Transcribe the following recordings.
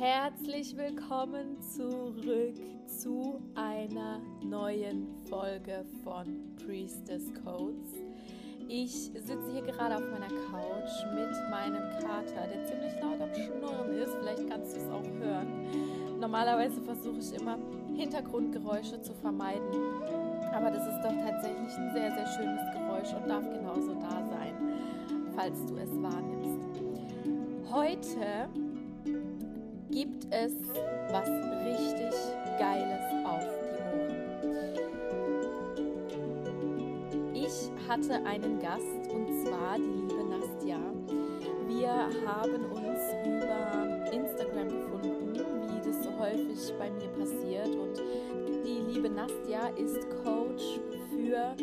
Herzlich willkommen zurück zu einer neuen Folge von Priestess Codes. Ich sitze hier gerade auf meiner Couch mit meinem Kater, der ziemlich laut am Schnurren ist. Vielleicht kannst du es auch hören. Normalerweise versuche ich immer Hintergrundgeräusche zu vermeiden. Aber das ist doch tatsächlich ein sehr, sehr schönes Geräusch und darf genauso da sein, falls du es wahrnimmst. Heute gibt es was richtig Geiles auf die Ohren. Ich hatte einen Gast und zwar die liebe Nastja. Wir haben uns über Instagram gefunden, wie das so häufig bei mir passiert. Und die liebe Nastja ist Coach für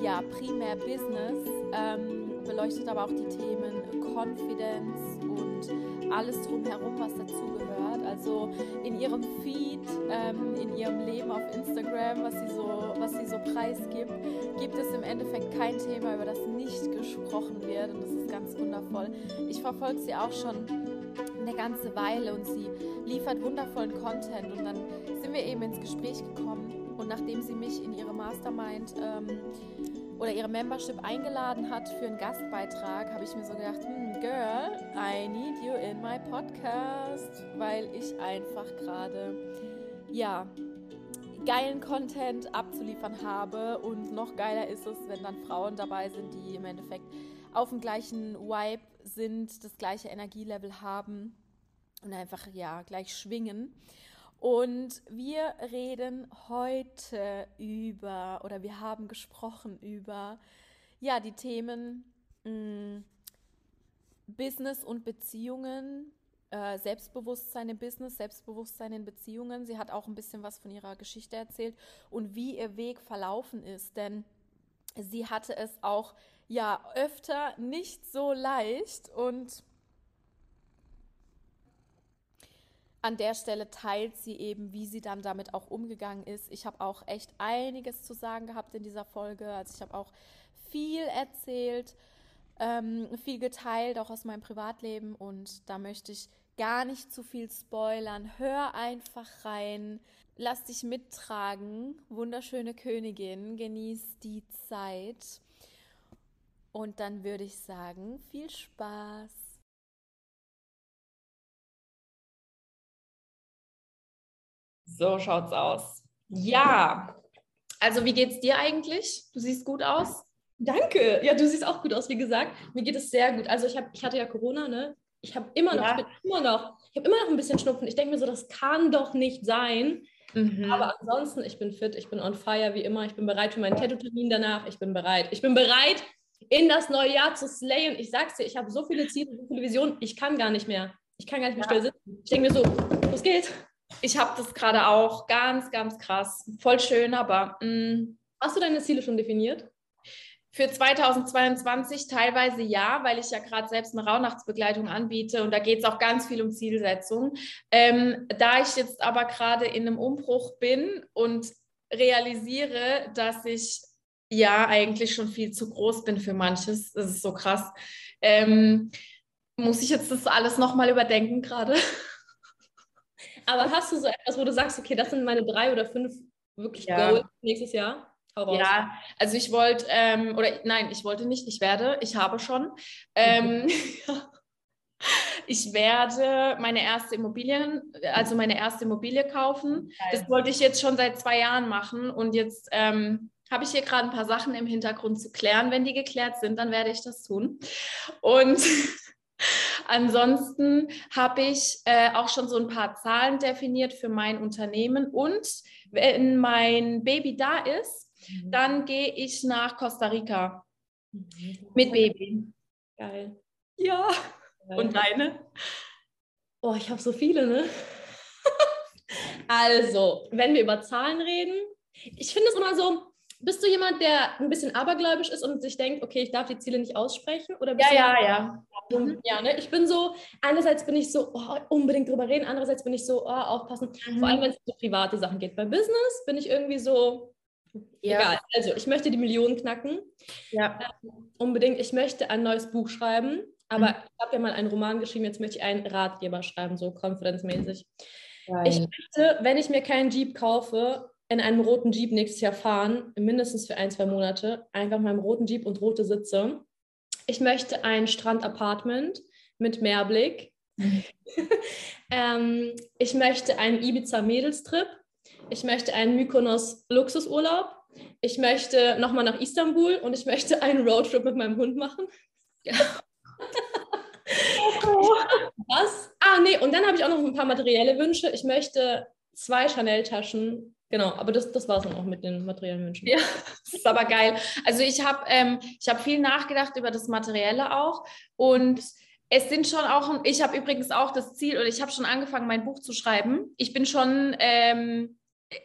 ja, primär Business, ähm, beleuchtet aber auch die Themen Confidence und alles drumherum, was dazugehört. Also in ihrem Feed, ähm, in ihrem Leben auf Instagram, was sie, so, was sie so preisgibt, gibt es im Endeffekt kein Thema, über das nicht gesprochen wird. Und das ist ganz wundervoll. Ich verfolge sie auch schon eine ganze Weile und sie liefert wundervollen Content. Und dann sind wir eben ins Gespräch gekommen. Und nachdem sie mich in ihre Mastermind ähm, oder ihre Membership eingeladen hat für einen Gastbeitrag, habe ich mir so gedacht, hm, Girl, I need you in my podcast, weil ich einfach gerade, ja, geilen Content abzuliefern habe und noch geiler ist es, wenn dann Frauen dabei sind, die im Endeffekt auf dem gleichen Vibe sind, das gleiche Energielevel haben und einfach ja gleich schwingen. Und wir reden heute über, oder wir haben gesprochen über, ja, die Themen mh, mm, Business und Beziehungen, äh, Selbstbewusstsein im Business, Selbstbewusstsein in Beziehungen. Sie hat auch ein bisschen was von ihrer Geschichte erzählt und wie ihr Weg verlaufen ist, denn sie hatte es auch ja öfter nicht so leicht und an der Stelle teilt sie eben, wie sie dann damit auch umgegangen ist. Ich habe auch echt einiges zu sagen gehabt in dieser Folge. Also ich habe auch viel erzählt, ähm, viel geteilt, auch aus meinem Privatleben. Und da möchte ich gar nicht zu viel spoilern. Hör einfach rein. Lass dich mittragen. Wunderschöne Königin. Genieß die Zeit. Und dann würde ich sagen, viel Spaß. So schaut's aus. Ja, also wie geht's dir eigentlich? Du siehst gut aus. Danke. Ja, du siehst auch gut aus, wie gesagt. Mir geht es sehr gut. Also ich, hab, ich hatte ja Corona, ne? Ich habe immer noch, ja. ich immer noch, ich habe immer noch ein bisschen Schnupfen. Ich denke mir so, das kann doch nicht sein. Mhm. Aber ansonsten, ich bin fit, ich bin on fire wie immer. Ich bin bereit für meinen Tattoo-Termin danach. Ich bin bereit. Ich bin bereit, in das neue Jahr zu slayen. Ich sag's dir, ich habe so viele Ziele, so viele Visionen. Ich kann gar nicht mehr. Ich kann gar nicht mehr ja. still sitzen. Ich denke mir so, los geht's. Ich habe das gerade auch ganz, ganz krass. Voll schön, aber. Mh. Mm. Hast du deine Ziele schon definiert? Für 2022 teilweise ja, weil ich ja gerade selbst eine Rauhnachtsbegleitung anbiete und da geht es auch ganz viel um Zielsetzung. Ähm, da ich jetzt aber gerade in einem Umbruch bin und realisiere, dass ich ja eigentlich schon viel zu groß bin für manches, das ist so krass, ähm, muss ich jetzt das alles nochmal überdenken gerade. Aber hast du so etwas, wo du sagst, okay, das sind meine drei oder fünf wirklich ja. Goals nächstes Jahr? Ja, also ich wollte, ähm, oder nein, ich wollte nicht, ich werde, ich habe schon. Ähm, ich werde meine erste Immobilien, also meine erste Immobilie kaufen. Das wollte ich jetzt schon seit zwei Jahren machen und jetzt ähm, habe ich hier gerade ein paar Sachen im Hintergrund zu klären. Wenn die geklärt sind, dann werde ich das tun. Und Ansonsten habe ich äh, auch schon so ein paar Zahlen definiert für mein Unternehmen. Und wenn mein Baby da ist, mhm. dann gehe ich nach Costa Rica mhm. mit Baby. Geil. Ja. Geil. Und deine? Oh, ich habe so viele, ne? also, wenn wir über Zahlen reden, ich finde es immer so, bist du jemand, der ein bisschen abergläubisch ist und sich denkt, okay, ich darf die Ziele nicht aussprechen? Oder ja, ja, ja. Mhm. Ja, ne? Ich bin so, einerseits bin ich so, oh, unbedingt drüber reden, andererseits bin ich so, oh, aufpassen. Mhm. Vor allem, wenn es um private Sachen geht. Beim Business bin ich irgendwie so, ja. egal. Also, ich möchte die Millionen knacken. Ja. Ähm, unbedingt. Ich möchte ein neues Buch schreiben. aber mhm. ich habe ja mal einen Roman geschrieben, jetzt möchte ich einen Ratgeber schreiben, so konfidenzmäßig. Ich möchte, wenn ich mir keinen Jeep kaufe, in einem roten Jeep nächstes Jahr fahren, mindestens für ein, zwei Monate, einfach mal im roten Jeep und rote Sitze. Ich möchte ein Strandapartment mit Meerblick. Ähm, ich möchte einen Ibiza-Mädelstrip. Ich möchte einen Mykonos-Luxusurlaub. Ich möchte nochmal nach Istanbul und ich möchte einen Roadtrip mit meinem Hund machen. Ja. Was? Ah, nee, und dann habe ich auch noch ein paar materielle Wünsche. Ich möchte zwei Chanel-Taschen Genau, aber das, das war es dann auch mit den materiellen Wünschen. Ja, das ist aber geil. Also ich habe ähm, hab viel nachgedacht über das Materielle auch und es sind schon auch, ich habe übrigens auch das Ziel oder ich habe schon angefangen, mein Buch zu schreiben. Ich bin schon, ähm,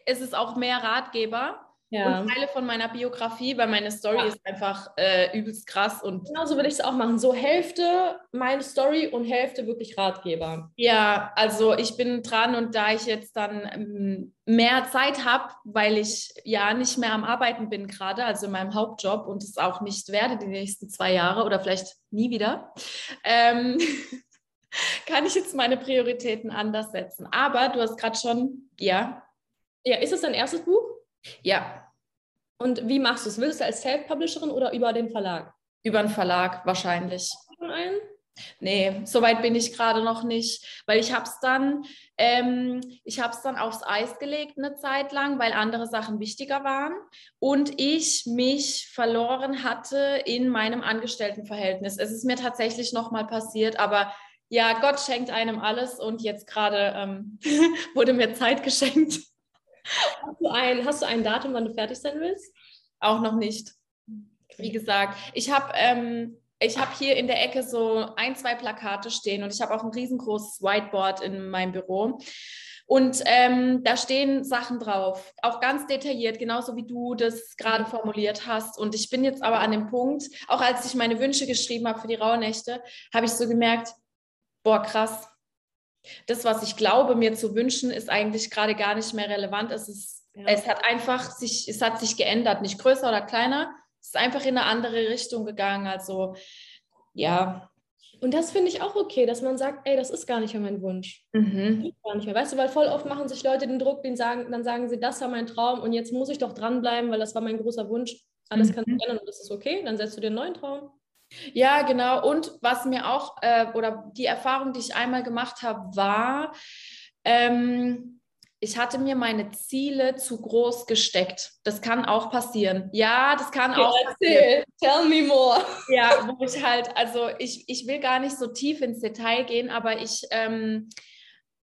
es ist auch mehr Ratgeber ja. und Teile von meiner Biografie, weil meine Story ja. ist einfach äh, übelst krass. Und genau so würde ich es auch machen. So Hälfte meine Story und Hälfte wirklich Ratgeber. Ja, also ich bin dran und da ich jetzt dann ähm, mehr Zeit habe, weil ich ja nicht mehr am Arbeiten bin gerade, also in meinem Hauptjob und es auch nicht werde die nächsten zwei Jahre oder vielleicht nie wieder. Ähm, kann ich jetzt meine Prioritäten anders setzen. Aber du hast gerade schon, ja. Ja, ist es dein erstes Buch? Ja. Und wie machst du es? Willst du als Self-Publisherin oder über den Verlag? Über den Verlag wahrscheinlich. Einen? Nee, soweit bin ich gerade noch nicht, weil ich habe es dann, ähm, ich habe es dann aufs Eis gelegt eine Zeit lang, weil andere Sachen wichtiger waren und ich mich verloren hatte in meinem Angestelltenverhältnis. Es ist mir tatsächlich nochmal passiert, aber ja, Gott schenkt einem alles und jetzt gerade ähm, wurde mir Zeit geschenkt. Hast du, ein, hast du ein Datum, wann du fertig sein willst? Auch noch nicht. Wie gesagt, ich habe ähm, hab hier in der Ecke so ein, zwei Plakate stehen und ich habe auch ein riesengroßes Whiteboard in meinem Büro. Und ähm, da stehen Sachen drauf, auch ganz detailliert, genauso wie du das gerade formuliert hast. Und ich bin jetzt aber an dem Punkt, auch als ich meine Wünsche geschrieben habe für die Rauhnächte, habe ich so gemerkt, boah, krass, das, was ich glaube, mir zu wünschen, ist eigentlich gerade gar nicht mehr relevant. Es, ist, ja. es hat einfach sich, es hat sich geändert, nicht größer oder kleiner. Es ist einfach in eine andere Richtung gegangen. Also ja. Und das finde ich auch okay, dass man sagt, ey, das ist gar nicht mehr mein Wunsch. Mhm. Gar nicht mehr. Weißt du, weil voll oft machen sich Leute den Druck, den sagen, dann sagen sie, das war mein Traum und jetzt muss ich doch dranbleiben, weil das war mein großer Wunsch. Alles mhm. kann sich ändern und das ist okay. Dann setzt du dir einen neuen Traum. Ja, genau. Und was mir auch, äh, oder die Erfahrung, die ich einmal gemacht habe, war, ähm, ich hatte mir meine Ziele zu groß gesteckt. Das kann auch passieren. Ja, das kann auch passieren. Tell me more. Ja, wo ich halt, also ich, ich will gar nicht so tief ins Detail gehen, aber ich ähm,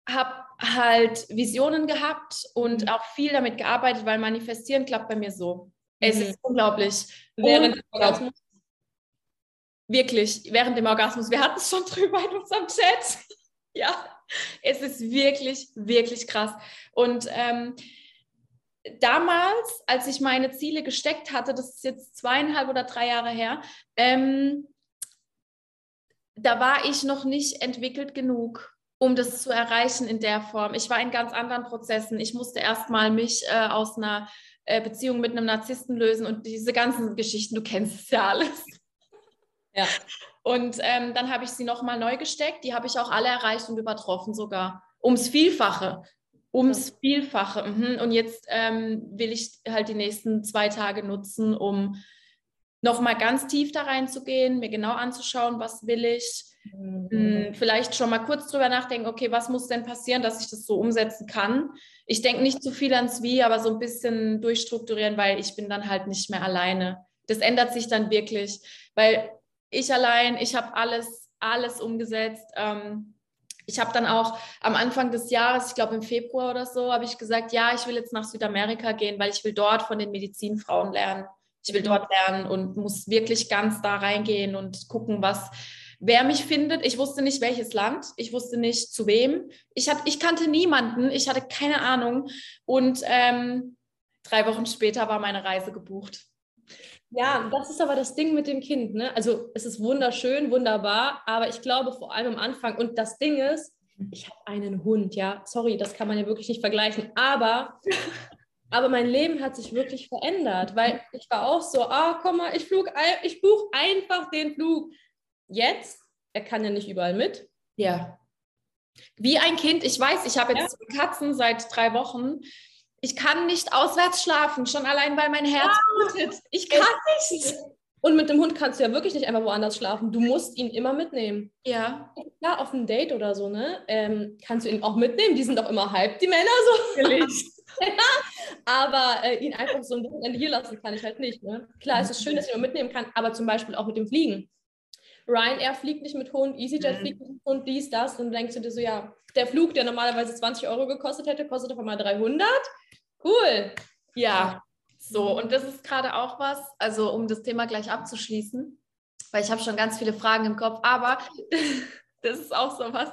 habe halt Visionen gehabt und mhm. auch viel damit gearbeitet, weil manifestieren klappt bei mir so. Es mhm. ist unglaublich. Während unglaublich. Wirklich, während dem Orgasmus. Wir hatten es schon drüber in unserem Chat. ja, es ist wirklich, wirklich krass. Und ähm, damals, als ich meine Ziele gesteckt hatte, das ist jetzt zweieinhalb oder drei Jahre her, ähm, da war ich noch nicht entwickelt genug, um das zu erreichen in der Form. Ich war in ganz anderen Prozessen. Ich musste erstmal mich äh, aus einer äh, Beziehung mit einem Narzissten lösen und diese ganzen Geschichten, du kennst es ja alles. Ja. Und ähm, dann habe ich sie nochmal neu gesteckt. Die habe ich auch alle erreicht und übertroffen sogar. Ums Vielfache. Ums ja. Vielfache. Mhm. Und jetzt ähm, will ich halt die nächsten zwei Tage nutzen, um nochmal ganz tief da reinzugehen, mir genau anzuschauen, was will ich. Mhm. Hm, vielleicht schon mal kurz drüber nachdenken, okay, was muss denn passieren, dass ich das so umsetzen kann. Ich denke nicht zu viel ans Wie, aber so ein bisschen durchstrukturieren, weil ich bin dann halt nicht mehr alleine. Das ändert sich dann wirklich, weil ich allein, ich habe alles, alles umgesetzt. Ähm, ich habe dann auch am Anfang des Jahres, ich glaube im Februar oder so, habe ich gesagt, ja, ich will jetzt nach Südamerika gehen, weil ich will dort von den Medizinfrauen lernen. Ich will dort lernen und muss wirklich ganz da reingehen und gucken, was, wer mich findet. Ich wusste nicht, welches Land. Ich wusste nicht, zu wem. Ich, hat, ich kannte niemanden. Ich hatte keine Ahnung. Und ähm, drei Wochen später war meine Reise gebucht. Ja, das ist aber das Ding mit dem Kind. Ne? Also es ist wunderschön, wunderbar, aber ich glaube vor allem am Anfang, und das Ding ist, ich habe einen Hund, ja, sorry, das kann man ja wirklich nicht vergleichen, aber, aber mein Leben hat sich wirklich verändert, weil ich war auch so, ah, komm mal, ich, flug, ich buche einfach den Flug. Jetzt er kann ja nicht überall mit. Ja. Wie ein Kind. Ich weiß, ich habe jetzt ja. Katzen seit drei Wochen. Ich kann nicht auswärts schlafen, schon allein, weil mein Herz blutet. Ich kann nicht. Und mit dem Hund kannst du ja wirklich nicht einfach woanders schlafen. Du musst ihn immer mitnehmen. Ja. Klar, auf ein Date oder so, ne? Ähm, kannst du ihn auch mitnehmen. Die sind doch immer halb, die Männer so. ja, aber äh, ihn einfach so ein Wochenende hier lassen kann ich halt nicht. Ne? Klar, es ist schön, dass ich ihn mitnehmen kann, aber zum Beispiel auch mit dem Fliegen. Ryanair fliegt nicht mit Hund, EasyJet mhm. fliegt nicht mit Hund, dies, das. Dann denkst du dir so, ja, der Flug, der normalerweise 20 Euro gekostet hätte, kostet auf einmal 300. Cool. Ja, so, und das ist gerade auch was, also um das Thema gleich abzuschließen, weil ich habe schon ganz viele Fragen im Kopf, aber das ist auch so was.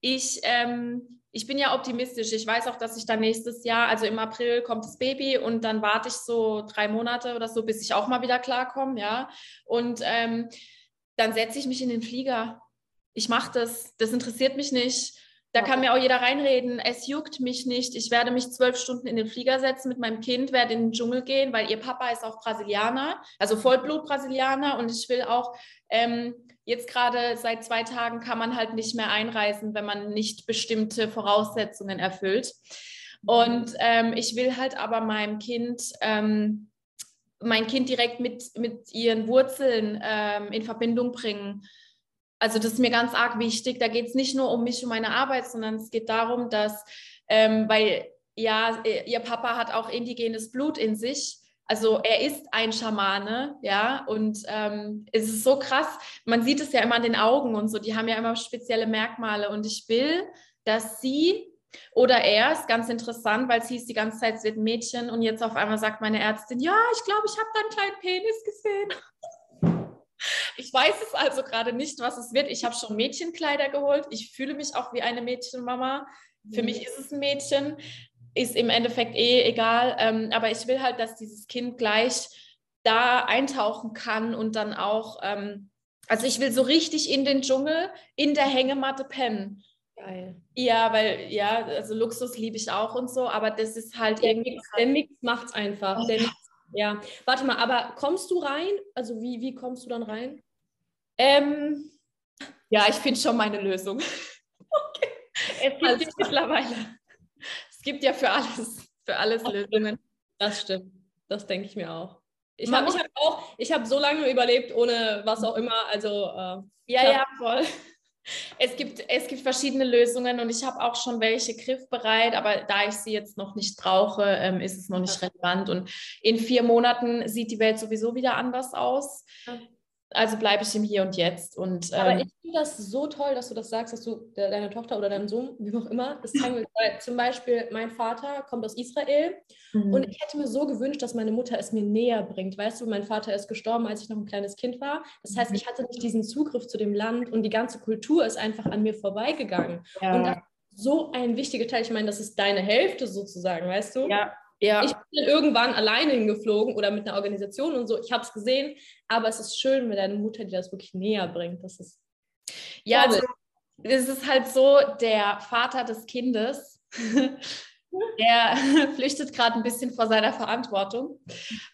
Ich, ähm, ich bin ja optimistisch. Ich weiß auch, dass ich dann nächstes Jahr, also im April kommt das Baby und dann warte ich so drei Monate oder so, bis ich auch mal wieder klarkomme, ja. Und ähm, dann setze ich mich in den Flieger. Ich mache das. Das interessiert mich nicht. Da kann mir auch jeder reinreden, es juckt mich nicht. Ich werde mich zwölf Stunden in den Flieger setzen mit meinem Kind, werde in den Dschungel gehen, weil ihr Papa ist auch Brasilianer, also Vollblut-Brasilianer. Und ich will auch, ähm, jetzt gerade seit zwei Tagen kann man halt nicht mehr einreisen, wenn man nicht bestimmte Voraussetzungen erfüllt. Und ähm, ich will halt aber meinem Kind, ähm, mein Kind direkt mit, mit ihren Wurzeln ähm, in Verbindung bringen also das ist mir ganz arg wichtig. Da geht es nicht nur um mich und meine Arbeit, sondern es geht darum, dass, ähm, weil ja, ihr Papa hat auch indigenes Blut in sich. Also er ist ein Schamane, ja, und ähm, es ist so krass. Man sieht es ja immer an den Augen und so. Die haben ja immer spezielle Merkmale. Und ich will, dass sie oder er ist ganz interessant, weil sie ist die ganze Zeit, sie wird Mädchen und jetzt auf einmal sagt meine Ärztin, ja, ich glaube, ich habe da einen kleinen Penis gesehen. Ich weiß es also gerade nicht, was es wird. Ich habe schon Mädchenkleider geholt. Ich fühle mich auch wie eine Mädchenmama. Für mich ist es ein Mädchen. Ist im Endeffekt eh egal. Ähm, aber ich will halt, dass dieses Kind gleich da eintauchen kann und dann auch, ähm, also ich will so richtig in den Dschungel, in der Hängematte pennen. Geil. Ja, weil, ja, also Luxus liebe ich auch und so, aber das ist halt der irgendwie. Mix, der Mix macht's einfach. Oh, der Mix ja, warte mal, aber kommst du rein? Also wie, wie kommst du dann rein? Ähm, ja, ich finde schon meine Lösung. Okay. Es gibt also, ja mittlerweile. Es gibt ja für alles, für alles Lösungen. Das stimmt. Das denke ich mir auch. Ich habe hab auch, ich habe so lange überlebt, ohne was auch immer. Also äh, ja, ja, voll. Es gibt, es gibt verschiedene Lösungen und ich habe auch schon welche griffbereit, aber da ich sie jetzt noch nicht brauche, ähm, ist es noch nicht relevant. Und in vier Monaten sieht die Welt sowieso wieder anders aus. Also bleibe ich im Hier und Jetzt. Und, ähm, Aber ich finde das so toll, dass du das sagst, dass du de deine Tochter oder deinem Sohn, wie auch immer, das zeigen willst. Weil zum Beispiel mein Vater kommt aus Israel mhm. und ich hätte mir so gewünscht, dass meine Mutter es mir näher bringt. Weißt du, mein Vater ist gestorben, als ich noch ein kleines Kind war. Das heißt, mhm. ich hatte nicht diesen Zugriff zu dem Land und die ganze Kultur ist einfach an mir vorbeigegangen. Ja. Und das ist so ein wichtiger Teil. Ich meine, das ist deine Hälfte sozusagen, weißt du? Ja, ja. Ich bin irgendwann alleine hingeflogen oder mit einer Organisation und so. Ich habe es gesehen, aber es ist schön mit deiner Mutter, die das wirklich näher bringt. Das ist ja, also, es ist halt so, der Vater des Kindes, der flüchtet gerade ein bisschen vor seiner Verantwortung.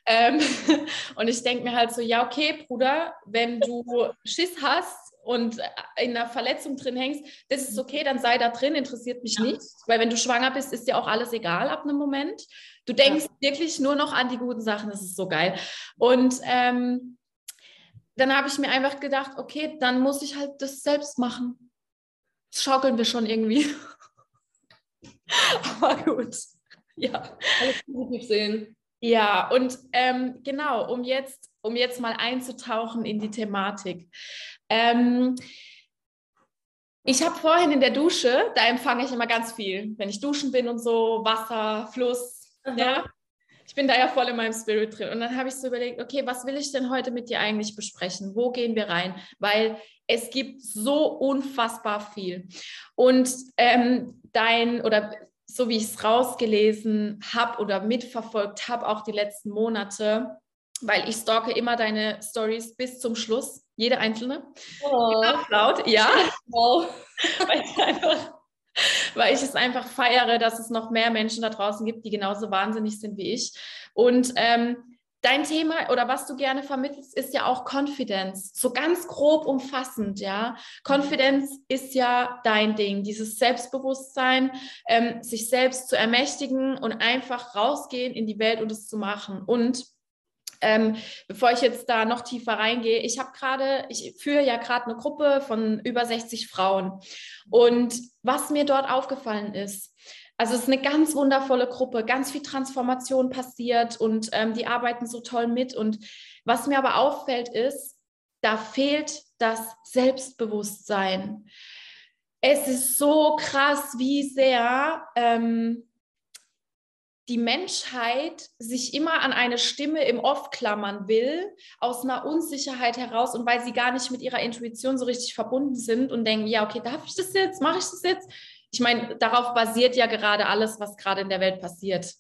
Ähm, und ich denke mir halt so, ja, okay, Bruder, wenn du Schiss hast, und in einer Verletzung drin hängst, das ist okay, dann sei da drin, interessiert mich ja. nicht. Weil wenn du schwanger bist, ist dir auch alles egal ab einem Moment. Du denkst ja. wirklich nur noch an die guten Sachen, das ist so geil. Und ähm, dann habe ich mir einfach gedacht, okay, dann muss ich halt das selbst machen. Das schaukeln wir schon irgendwie. Aber gut. Ja. Alles positiv sehen. Ja, und ähm, genau, um jetzt, um jetzt mal einzutauchen in die Thematik. Ähm, ich habe vorhin in der Dusche, da empfange ich immer ganz viel, wenn ich duschen bin und so, Wasser, Fluss, Aha. ja. Ich bin da ja voll in meinem Spirit drin. Und dann habe ich so überlegt, okay, was will ich denn heute mit dir eigentlich besprechen? Wo gehen wir rein? Weil es gibt so unfassbar viel. Und ähm, dein oder so wie ich es rausgelesen habe oder mitverfolgt habe, auch die letzten Monate, weil ich stalke immer deine Stories bis zum Schluss, jede einzelne. Oh. Laut, ja. Wow. weil, ich einfach, weil ich es einfach feiere, dass es noch mehr Menschen da draußen gibt, die genauso wahnsinnig sind wie ich. Und ähm, dein Thema oder was du gerne vermittelst, ist ja auch Confidence. So ganz grob umfassend, ja. Confidence ist ja dein Ding, dieses Selbstbewusstsein, ähm, sich selbst zu ermächtigen und einfach rausgehen in die Welt und es zu machen. Und ähm, bevor ich jetzt da noch tiefer reingehe, ich habe gerade, ich führe ja gerade eine Gruppe von über 60 Frauen. Und was mir dort aufgefallen ist, also es ist eine ganz wundervolle Gruppe, ganz viel Transformation passiert und ähm, die arbeiten so toll mit. Und was mir aber auffällt, ist, da fehlt das Selbstbewusstsein. Es ist so krass, wie sehr ähm, die Menschheit sich immer an eine Stimme im Off klammern will, aus einer Unsicherheit heraus und weil sie gar nicht mit ihrer Intuition so richtig verbunden sind und denken, ja, okay, darf ich das jetzt, mache ich das jetzt? ich meine, darauf basiert ja gerade alles, was gerade in der Welt passiert.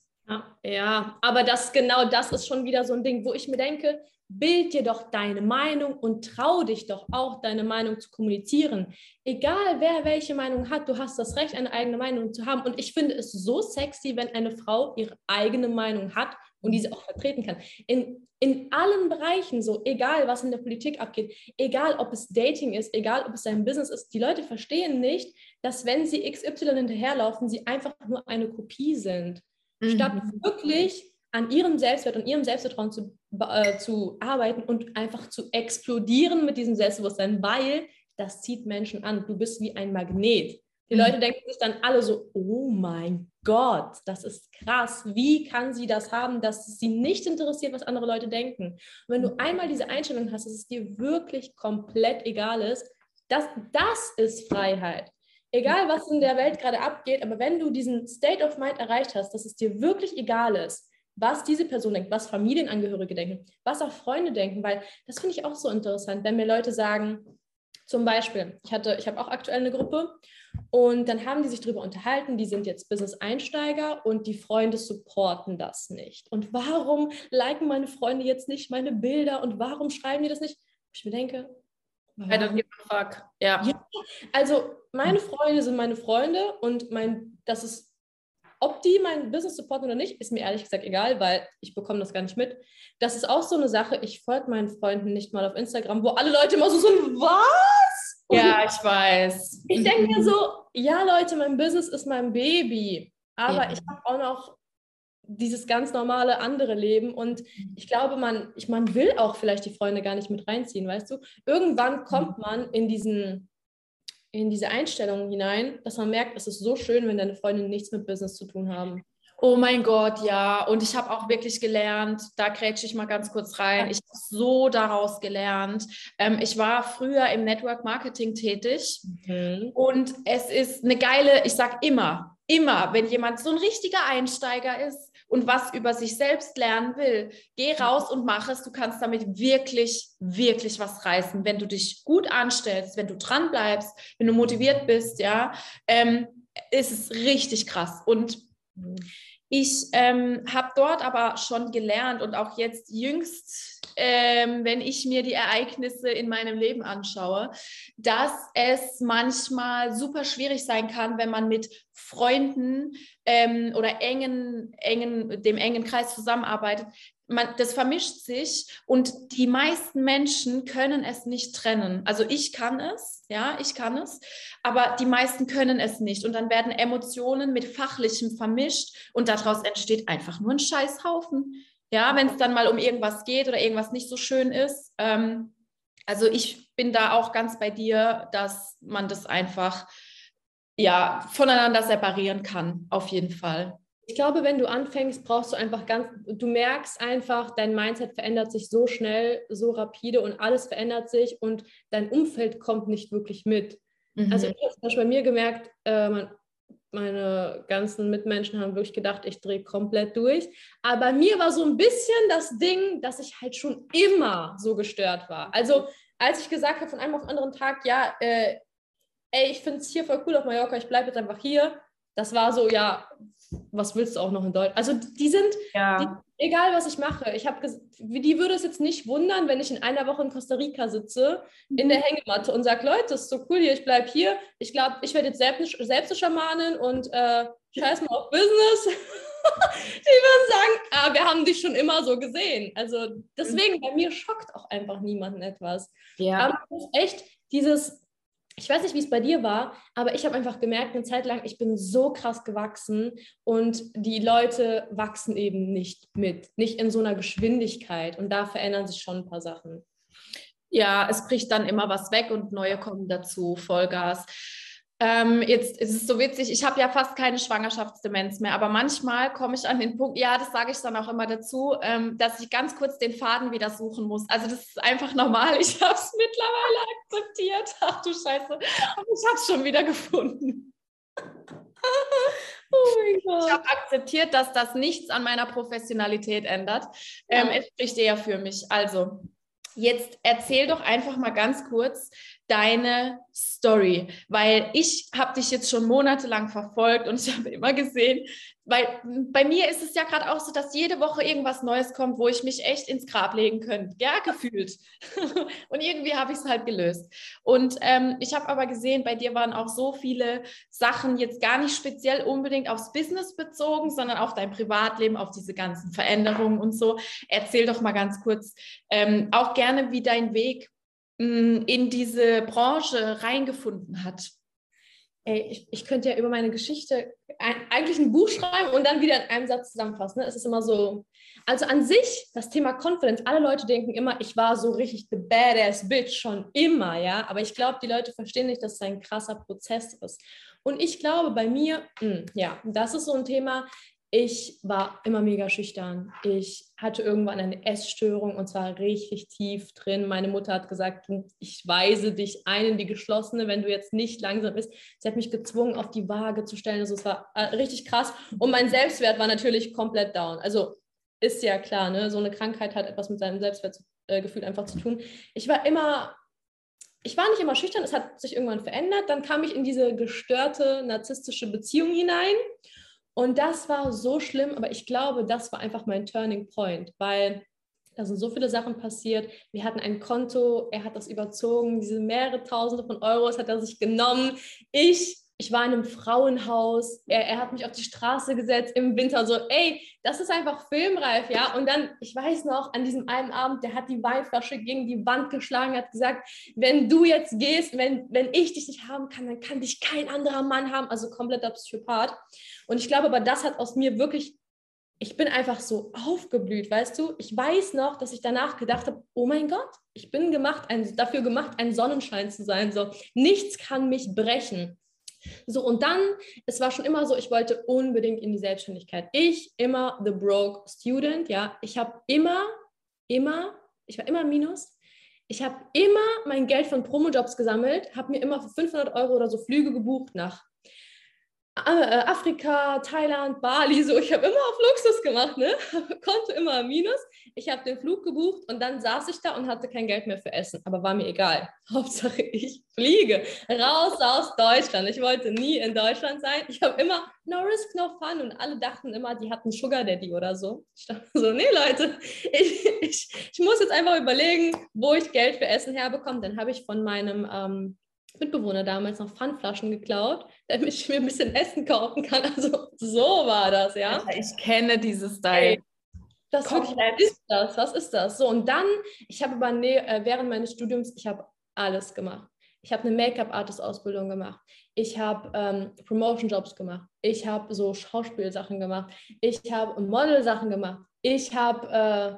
Ja, aber das genau das ist schon wieder so ein Ding, wo ich mir denke, bild dir doch deine Meinung und trau dich doch auch, deine Meinung zu kommunizieren. Egal wer welche Meinung hat, du hast das Recht, eine eigene Meinung zu haben. Und ich finde es so sexy, wenn eine Frau ihre eigene Meinung hat und diese auch vertreten kann. In, in allen Bereichen so, egal was in der Politik abgeht, egal ob es Dating ist, egal ob es sein Business ist, die Leute verstehen nicht, dass wenn sie XY hinterherlaufen, sie einfach nur eine Kopie sind. Mhm. Statt wirklich an ihrem Selbstwert und ihrem Selbstvertrauen zu, äh, zu arbeiten und einfach zu explodieren mit diesem Selbstbewusstsein, weil das zieht Menschen an. Du bist wie ein Magnet. Die mhm. Leute denken sich dann alle so, oh mein Gott, das ist krass. Wie kann sie das haben, dass sie nicht interessiert, was andere Leute denken? Und wenn du mhm. einmal diese Einstellung hast, dass es dir wirklich komplett egal ist, das, das ist Freiheit egal was in der Welt gerade abgeht, aber wenn du diesen State of Mind erreicht hast, dass es dir wirklich egal ist, was diese Person denkt, was Familienangehörige denken, was auch Freunde denken, weil das finde ich auch so interessant, wenn mir Leute sagen, zum Beispiel, ich ich habe auch aktuell eine Gruppe und dann haben die sich darüber unterhalten, die sind jetzt Business-Einsteiger und die Freunde supporten das nicht. Und warum liken meine Freunde jetzt nicht meine Bilder und warum schreiben die das nicht? Ich mir denke, I don't give a fuck. Ja. ja. Also meine Freunde sind meine Freunde und mein, das ist, ob die mein Business supporten oder nicht, ist mir ehrlich gesagt egal, weil ich bekomme das gar nicht mit. Das ist auch so eine Sache, ich folge meinen Freunden nicht mal auf Instagram, wo alle Leute immer so sind, was? Und ja, ich weiß. Ich denke mir so, ja Leute, mein Business ist mein Baby, aber ja. ich habe auch noch dieses ganz normale andere Leben. Und mhm. ich glaube, man, ich, man will auch vielleicht die Freunde gar nicht mit reinziehen, weißt du? Irgendwann kommt mhm. man in diesen in diese Einstellung hinein, dass man merkt, es ist so schön, wenn deine Freunde nichts mit Business zu tun haben. Oh mein Gott, ja. Und ich habe auch wirklich gelernt, da grätsche ich mal ganz kurz rein. Ich habe so daraus gelernt. Ähm, ich war früher im Network Marketing tätig mhm. und es ist eine geile, ich sage immer, immer, wenn jemand so ein richtiger Einsteiger ist, und was über sich selbst lernen will, geh raus und mach es. Du kannst damit wirklich, wirklich was reißen, wenn du dich gut anstellst, wenn du dran bleibst, wenn du motiviert bist, ja, ähm, ist es richtig krass. Und ich ähm, habe dort aber schon gelernt und auch jetzt jüngst ähm, wenn ich mir die Ereignisse in meinem Leben anschaue, dass es manchmal super schwierig sein kann, wenn man mit Freunden ähm, oder engen, engen, dem engen Kreis zusammenarbeitet. Man, das vermischt sich und die meisten Menschen können es nicht trennen. Also ich kann es, ja, ich kann es, aber die meisten können es nicht. Und dann werden Emotionen mit Fachlichem vermischt und daraus entsteht einfach nur ein Scheißhaufen. Ja, wenn es dann mal um irgendwas geht oder irgendwas nicht so schön ist. Ähm, also ich bin da auch ganz bei dir, dass man das einfach ja voneinander separieren kann, auf jeden Fall. Ich glaube, wenn du anfängst, brauchst du einfach ganz, du merkst einfach, dein Mindset verändert sich so schnell, so rapide und alles verändert sich und dein Umfeld kommt nicht wirklich mit. Mhm. Also ich habe zum Beispiel bei mir gemerkt, äh, mein meine ganzen Mitmenschen haben wirklich gedacht, ich drehe komplett durch. Aber bei mir war so ein bisschen das Ding, dass ich halt schon immer so gestört war. Also als ich gesagt habe von einem auf den anderen Tag, ja, äh, ey, ich finde es hier voll cool auf Mallorca, ich bleibe jetzt einfach hier. Das war so, ja, was willst du auch noch in Deutschland? Also die sind, ja. die, egal was ich mache, ich habe, die würde es jetzt nicht wundern, wenn ich in einer Woche in Costa Rica sitze, mhm. in der Hängematte und sage, Leute, das ist so cool hier, ich bleibe hier. Ich glaube, ich werde jetzt selbst, selbst eine Schamanin und äh, scheiß mal auf Business. die würden sagen, ah, wir haben dich schon immer so gesehen. Also deswegen, bei mir schockt auch einfach niemanden etwas. Ja. Aber es ist echt dieses ich weiß nicht, wie es bei dir war, aber ich habe einfach gemerkt, eine Zeit lang, ich bin so krass gewachsen und die Leute wachsen eben nicht mit, nicht in so einer Geschwindigkeit und da verändern sich schon ein paar Sachen. Ja, es bricht dann immer was weg und neue kommen dazu, Vollgas. Ähm, jetzt ist es so witzig, ich habe ja fast keine Schwangerschaftsdemenz mehr, aber manchmal komme ich an den Punkt, ja, das sage ich dann auch immer dazu, ähm, dass ich ganz kurz den Faden wieder suchen muss. Also das ist einfach normal. Ich habe es mittlerweile akzeptiert. Ach du Scheiße. Ich habe es schon wieder gefunden. oh ich habe akzeptiert, dass das nichts an meiner Professionalität ändert. Ähm, ja. Es spricht eher für mich. Also, jetzt erzähl doch einfach mal ganz kurz, deine Story, weil ich habe dich jetzt schon monatelang verfolgt und ich habe immer gesehen, weil bei mir ist es ja gerade auch so, dass jede Woche irgendwas Neues kommt, wo ich mich echt ins Grab legen könnte, ja, gefühlt. und irgendwie habe ich es halt gelöst. Und ähm, ich habe aber gesehen, bei dir waren auch so viele Sachen jetzt gar nicht speziell unbedingt aufs Business bezogen, sondern auf dein Privatleben, auf diese ganzen Veränderungen und so. Erzähl doch mal ganz kurz ähm, auch gerne, wie dein Weg in diese Branche reingefunden hat? Ey, ich, ich könnte ja über meine Geschichte ein, eigentlich ein Buch schreiben und dann wieder in einem Satz zusammenfassen. Ne? Es ist immer so. Also an sich, das Thema Confidence, alle Leute denken immer, ich war so richtig the badass bitch schon immer, ja. Aber ich glaube, die Leute verstehen nicht, dass es ein krasser Prozess ist. Und ich glaube, bei mir, mh, ja, das ist so ein Thema, ich war immer mega schüchtern. Ich hatte irgendwann eine Essstörung und zwar richtig tief drin. Meine Mutter hat gesagt, ich weise dich ein in die geschlossene, wenn du jetzt nicht langsam bist. Sie hat mich gezwungen, auf die Waage zu stellen. Also es war äh, richtig krass. Und mein Selbstwert war natürlich komplett down. Also ist ja klar, ne? so eine Krankheit hat etwas mit seinem Selbstwertgefühl einfach zu tun. Ich war immer ich war nicht immer schüchtern, es hat sich irgendwann verändert. Dann kam ich in diese gestörte narzisstische Beziehung hinein und das war so schlimm, aber ich glaube, das war einfach mein Turning Point, weil da sind so viele Sachen passiert. Wir hatten ein Konto, er hat das überzogen, diese mehrere Tausende von Euros hat er sich genommen. Ich ich war in einem Frauenhaus, er, er, hat mich auf die Straße gesetzt im Winter, so, ey, das ist einfach filmreif, ja. Und dann, ich weiß noch, an diesem einen Abend, der hat die Weinflasche gegen die Wand geschlagen, hat gesagt, wenn du jetzt gehst, wenn, wenn ich dich nicht haben kann, dann kann dich kein anderer Mann haben, also kompletter Psychopath. Und ich glaube aber, das hat aus mir wirklich, ich bin einfach so aufgeblüht, weißt du. Ich weiß noch, dass ich danach gedacht habe, oh mein Gott, ich bin gemacht, ein, dafür gemacht, ein Sonnenschein zu sein, so, nichts kann mich brechen. So, und dann, es war schon immer so, ich wollte unbedingt in die Selbstständigkeit. Ich immer the broke student, ja. Ich habe immer, immer, ich war immer minus. Ich habe immer mein Geld von Promojobs gesammelt, habe mir immer für 500 Euro oder so Flüge gebucht nach Afrika, Thailand, Bali, so. Ich habe immer auf Luxus gemacht, ne? Konnte immer minus. Ich habe den Flug gebucht und dann saß ich da und hatte kein Geld mehr für Essen. Aber war mir egal. Hauptsache, ich fliege raus aus Deutschland. Ich wollte nie in Deutschland sein. Ich habe immer no risk, no fun. Und alle dachten immer, die hatten Sugar Daddy oder so. Ich dachte so, nee, Leute, ich, ich, ich muss jetzt einfach überlegen, wo ich Geld für Essen herbekomme. Dann habe ich von meinem ähm, Mitbewohner damals noch Pfandflaschen geklaut, damit ich mir ein bisschen Essen kaufen kann. Also so war das, ja. Alter, ich kenne dieses Style. Das wirklich, was ist das? Was ist das? So, und dann, ich habe aber ne, während meines Studiums, ich habe alles gemacht. Ich habe eine Make-up-Artist-Ausbildung gemacht. Ich habe ähm, Promotion-Jobs gemacht. Ich habe so Schauspielsachen gemacht. Ich habe Model-Sachen gemacht. Ich habe äh,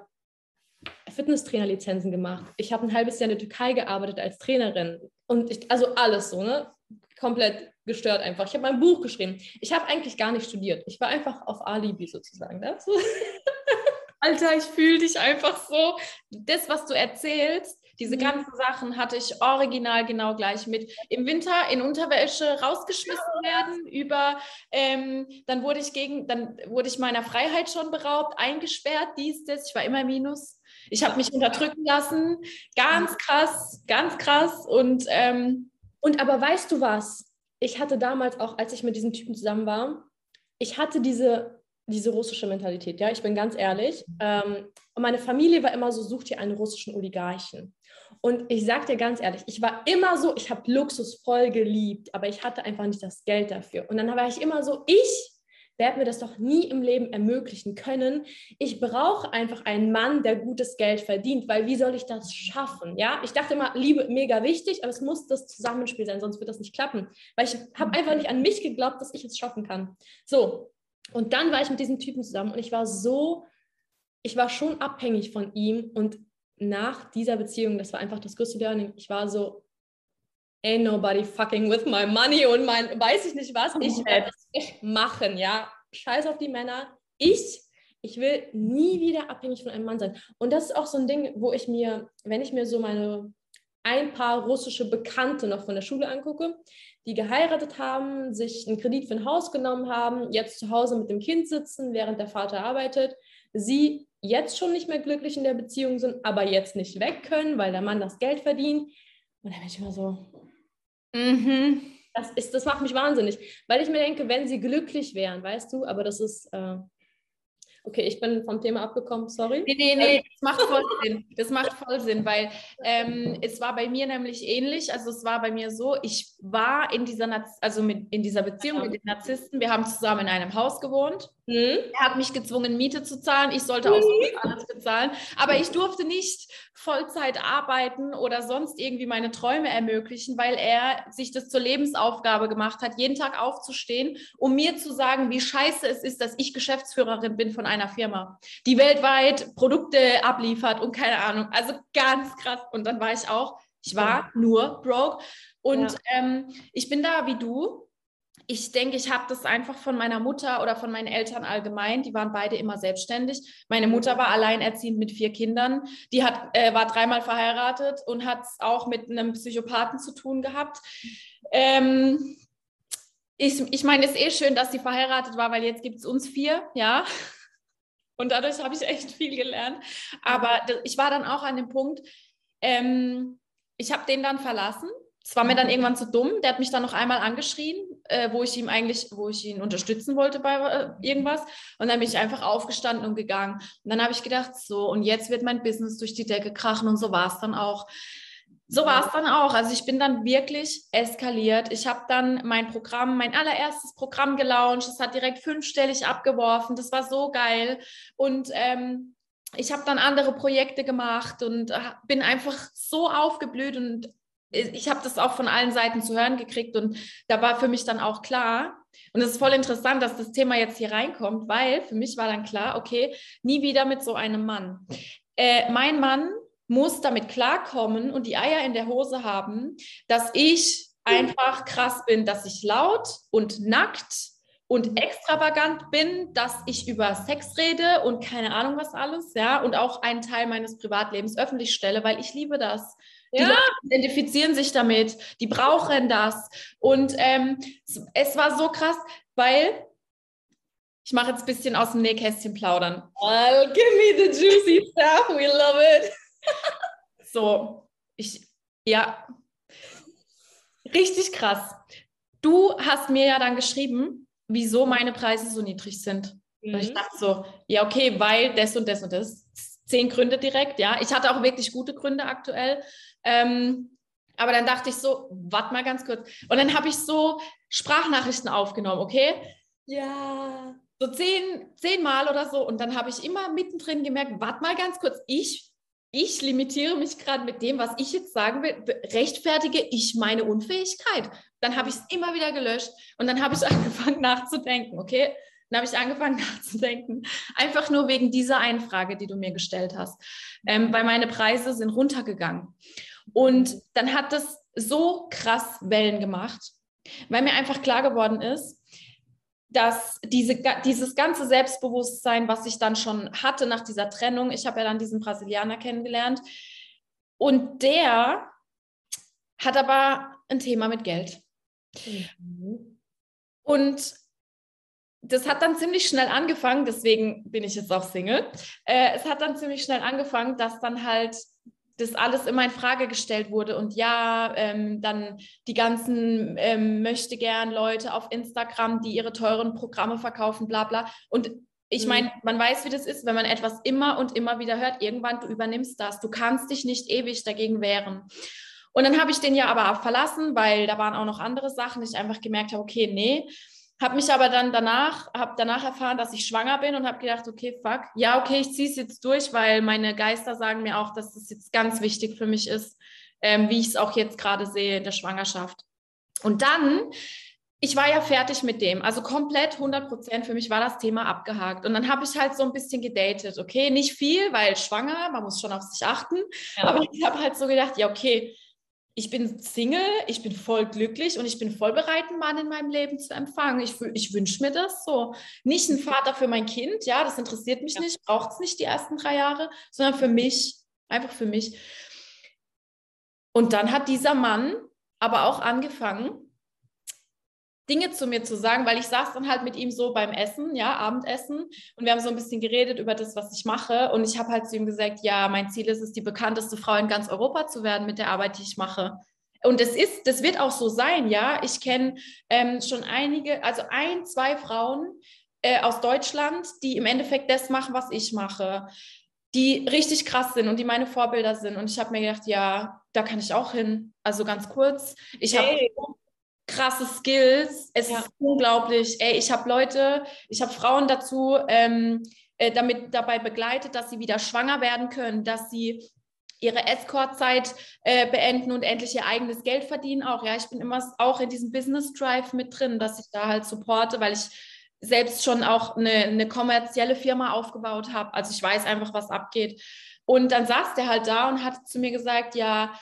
Fitnesstrainer-Lizenzen gemacht. Ich habe ein halbes Jahr in der Türkei gearbeitet als Trainerin. Und ich, also alles so, ne? Komplett gestört einfach. Ich habe mein Buch geschrieben. Ich habe eigentlich gar nicht studiert. Ich war einfach auf Alibi sozusagen. Ne? So. Alter, ich fühle dich einfach so. Das, was du erzählst, diese mhm. ganzen Sachen hatte ich original genau gleich mit. Im Winter in Unterwäsche rausgeschmissen werden, über ähm, dann wurde ich gegen, dann wurde ich meiner Freiheit schon beraubt, eingesperrt, dies, das, ich war immer minus. Ich habe mich unterdrücken lassen. Ganz krass, ganz krass. Und, ähm, und aber weißt du was? Ich hatte damals auch, als ich mit diesem Typen zusammen war, ich hatte diese, diese russische Mentalität, ja, ich bin ganz ehrlich. Ähm, und meine Familie war immer so, sucht ihr einen russischen Oligarchen. Und ich sag dir ganz ehrlich, ich war immer so, ich habe Luxus voll geliebt, aber ich hatte einfach nicht das Geld dafür. Und dann war ich immer so, ich werde mir das doch nie im Leben ermöglichen können. Ich brauche einfach einen Mann, der gutes Geld verdient, weil wie soll ich das schaffen? Ja, ich dachte immer, Liebe mega wichtig, aber es muss das Zusammenspiel sein, sonst wird das nicht klappen, weil ich habe einfach nicht an mich geglaubt, dass ich es schaffen kann. So, und dann war ich mit diesem Typen zusammen und ich war so, ich war schon abhängig von ihm und nach dieser Beziehung, das war einfach das größte Learning, ich war so, ain't nobody fucking with my money und mein, weiß ich nicht was, ich werde das machen, ja. Scheiß auf die Männer. Ich, ich will nie wieder abhängig von einem Mann sein. Und das ist auch so ein Ding, wo ich mir, wenn ich mir so meine ein paar russische Bekannte noch von der Schule angucke, die geheiratet haben, sich einen Kredit für ein Haus genommen haben, jetzt zu Hause mit dem Kind sitzen, während der Vater arbeitet, sie jetzt schon nicht mehr glücklich in der Beziehung sind, aber jetzt nicht weg können, weil der Mann das Geld verdient. Und dann bin ich immer so, Mhm. Das, ist, das macht mich wahnsinnig, weil ich mir denke, wenn sie glücklich wären, weißt du, aber das ist, äh, Okay, ich bin vom Thema abgekommen, sorry. Nee, nee, nee, das macht voll Sinn. Das macht voll Sinn, weil ähm, es war bei mir nämlich ähnlich. Also es war bei mir so, ich war in dieser, Naz also mit, in dieser Beziehung mit den Narzissten. Wir haben zusammen in einem Haus gewohnt. Mhm. Er hat mich gezwungen, Miete zu zahlen. Ich sollte auch mhm. alles bezahlen. Aber ich durfte nicht Vollzeit arbeiten oder sonst irgendwie meine Träume ermöglichen, weil er sich das zur Lebensaufgabe gemacht hat, jeden Tag aufzustehen, um mir zu sagen, wie scheiße es ist, dass ich Geschäftsführerin bin von einer Firma, die weltweit Produkte abliefert und keine Ahnung. Also ganz krass. Und dann war ich auch, ich war nur broke. Und ja. ähm, ich bin da wie du. Ich denke, ich habe das einfach von meiner Mutter oder von meinen Eltern allgemein. Die waren beide immer selbstständig. Meine Mutter war alleinerziehend mit vier Kindern. Die hat, äh, war dreimal verheiratet und hat es auch mit einem Psychopathen zu tun gehabt. Ähm, ich, ich meine, es ist eh schön, dass sie verheiratet war, weil jetzt gibt es uns vier, ja. Und dadurch habe ich echt viel gelernt. Aber ich war dann auch an dem Punkt, ähm, ich habe den dann verlassen. Es war mir dann irgendwann zu dumm. Der hat mich dann noch einmal angeschrien, äh, wo ich ihm eigentlich, wo ich ihn unterstützen wollte bei äh, irgendwas. Und dann bin ich einfach aufgestanden und gegangen. Und dann habe ich gedacht, so, und jetzt wird mein Business durch die Decke krachen. Und so war es dann auch. So war es dann auch. Also ich bin dann wirklich eskaliert. Ich habe dann mein Programm, mein allererstes Programm gelauncht. Es hat direkt fünfstellig abgeworfen. Das war so geil. Und ähm, ich habe dann andere Projekte gemacht und äh, bin einfach so aufgeblüht und ich habe das auch von allen Seiten zu hören gekriegt und da war für mich dann auch klar, und es ist voll interessant, dass das Thema jetzt hier reinkommt, weil für mich war dann klar, okay, nie wieder mit so einem Mann. Äh, mein Mann muss damit klarkommen und die Eier in der Hose haben, dass ich einfach krass bin, dass ich laut und nackt und extravagant bin, dass ich über Sex rede und keine Ahnung was alles, ja, und auch einen Teil meines Privatlebens öffentlich stelle, weil ich liebe das. Die ja. Leute identifizieren sich damit, die brauchen das. Und ähm, es war so krass, weil ich mache jetzt ein bisschen aus dem Nähkästchen plaudern. Well, give me the juicy stuff, we love it. so, ich, ja, richtig krass. Du hast mir ja dann geschrieben, wieso meine Preise so niedrig sind. Mhm. Und ich mhm. dachte so, ja, okay, weil das und das und das. Zehn Gründe direkt, ja. Ich hatte auch wirklich gute Gründe aktuell. Ähm, aber dann dachte ich so, warte mal ganz kurz. Und dann habe ich so Sprachnachrichten aufgenommen, okay? Ja. So zehn, zehn Mal oder so. Und dann habe ich immer mittendrin gemerkt, warte mal ganz kurz, ich ich limitiere mich gerade mit dem, was ich jetzt sagen will, rechtfertige ich meine Unfähigkeit. Dann habe ich es immer wieder gelöscht und dann habe ich angefangen nachzudenken, okay? Dann habe ich angefangen nachzudenken, einfach nur wegen dieser einen Frage, die du mir gestellt hast, ähm, weil meine Preise sind runtergegangen. Und dann hat das so krass Wellen gemacht, weil mir einfach klar geworden ist, dass diese, dieses ganze Selbstbewusstsein, was ich dann schon hatte nach dieser Trennung, ich habe ja dann diesen Brasilianer kennengelernt und der hat aber ein Thema mit Geld. Mhm. Und das hat dann ziemlich schnell angefangen, deswegen bin ich jetzt auch Single. Äh, es hat dann ziemlich schnell angefangen, dass dann halt das alles immer in Frage gestellt wurde und ja, ähm, dann die ganzen ähm, möchte gern Leute auf Instagram, die ihre teuren Programme verkaufen, bla bla. Und ich mhm. meine, man weiß, wie das ist, wenn man etwas immer und immer wieder hört, irgendwann du übernimmst das. Du kannst dich nicht ewig dagegen wehren. Und dann habe ich den ja aber verlassen, weil da waren auch noch andere Sachen, ich einfach gemerkt habe, okay, nee. Habe mich aber dann danach, habe danach erfahren, dass ich schwanger bin und habe gedacht, okay, fuck, ja, okay, ich ziehe es jetzt durch, weil meine Geister sagen mir auch, dass es jetzt ganz wichtig für mich ist, ähm, wie ich es auch jetzt gerade sehe in der Schwangerschaft. Und dann ich war ja fertig mit dem, also komplett 100 Prozent. Für mich war das Thema abgehakt. Und dann habe ich halt so ein bisschen gedatet. Okay, nicht viel, weil schwanger, man muss schon auf sich achten. Ja. Aber ich habe halt so gedacht, ja, okay, ich bin Single, ich bin voll glücklich und ich bin voll bereit, einen Mann in meinem Leben zu empfangen. Ich, ich wünsche mir das so. Nicht ein Vater für mein Kind, ja, das interessiert mich ja. nicht, braucht es nicht die ersten drei Jahre, sondern für mich, einfach für mich. Und dann hat dieser Mann aber auch angefangen, Dinge zu mir zu sagen, weil ich saß dann halt mit ihm so beim Essen, ja, Abendessen und wir haben so ein bisschen geredet über das, was ich mache und ich habe halt zu ihm gesagt, ja, mein Ziel ist es, die bekannteste Frau in ganz Europa zu werden mit der Arbeit, die ich mache. Und das ist, das wird auch so sein, ja. Ich kenne ähm, schon einige, also ein, zwei Frauen äh, aus Deutschland, die im Endeffekt das machen, was ich mache, die richtig krass sind und die meine Vorbilder sind. Und ich habe mir gedacht, ja, da kann ich auch hin. Also ganz kurz, ich habe krasse Skills. Es ja. ist unglaublich. Ey, ich habe Leute, ich habe Frauen dazu ähm, äh, damit dabei begleitet, dass sie wieder schwanger werden können, dass sie ihre Escortzeit äh, beenden und endlich ihr eigenes Geld verdienen auch. Ja, ich bin immer auch in diesem Business Drive mit drin, dass ich da halt supporte, weil ich selbst schon auch eine, eine kommerzielle Firma aufgebaut habe. Also ich weiß einfach, was abgeht. Und dann saß der halt da und hat zu mir gesagt, ja,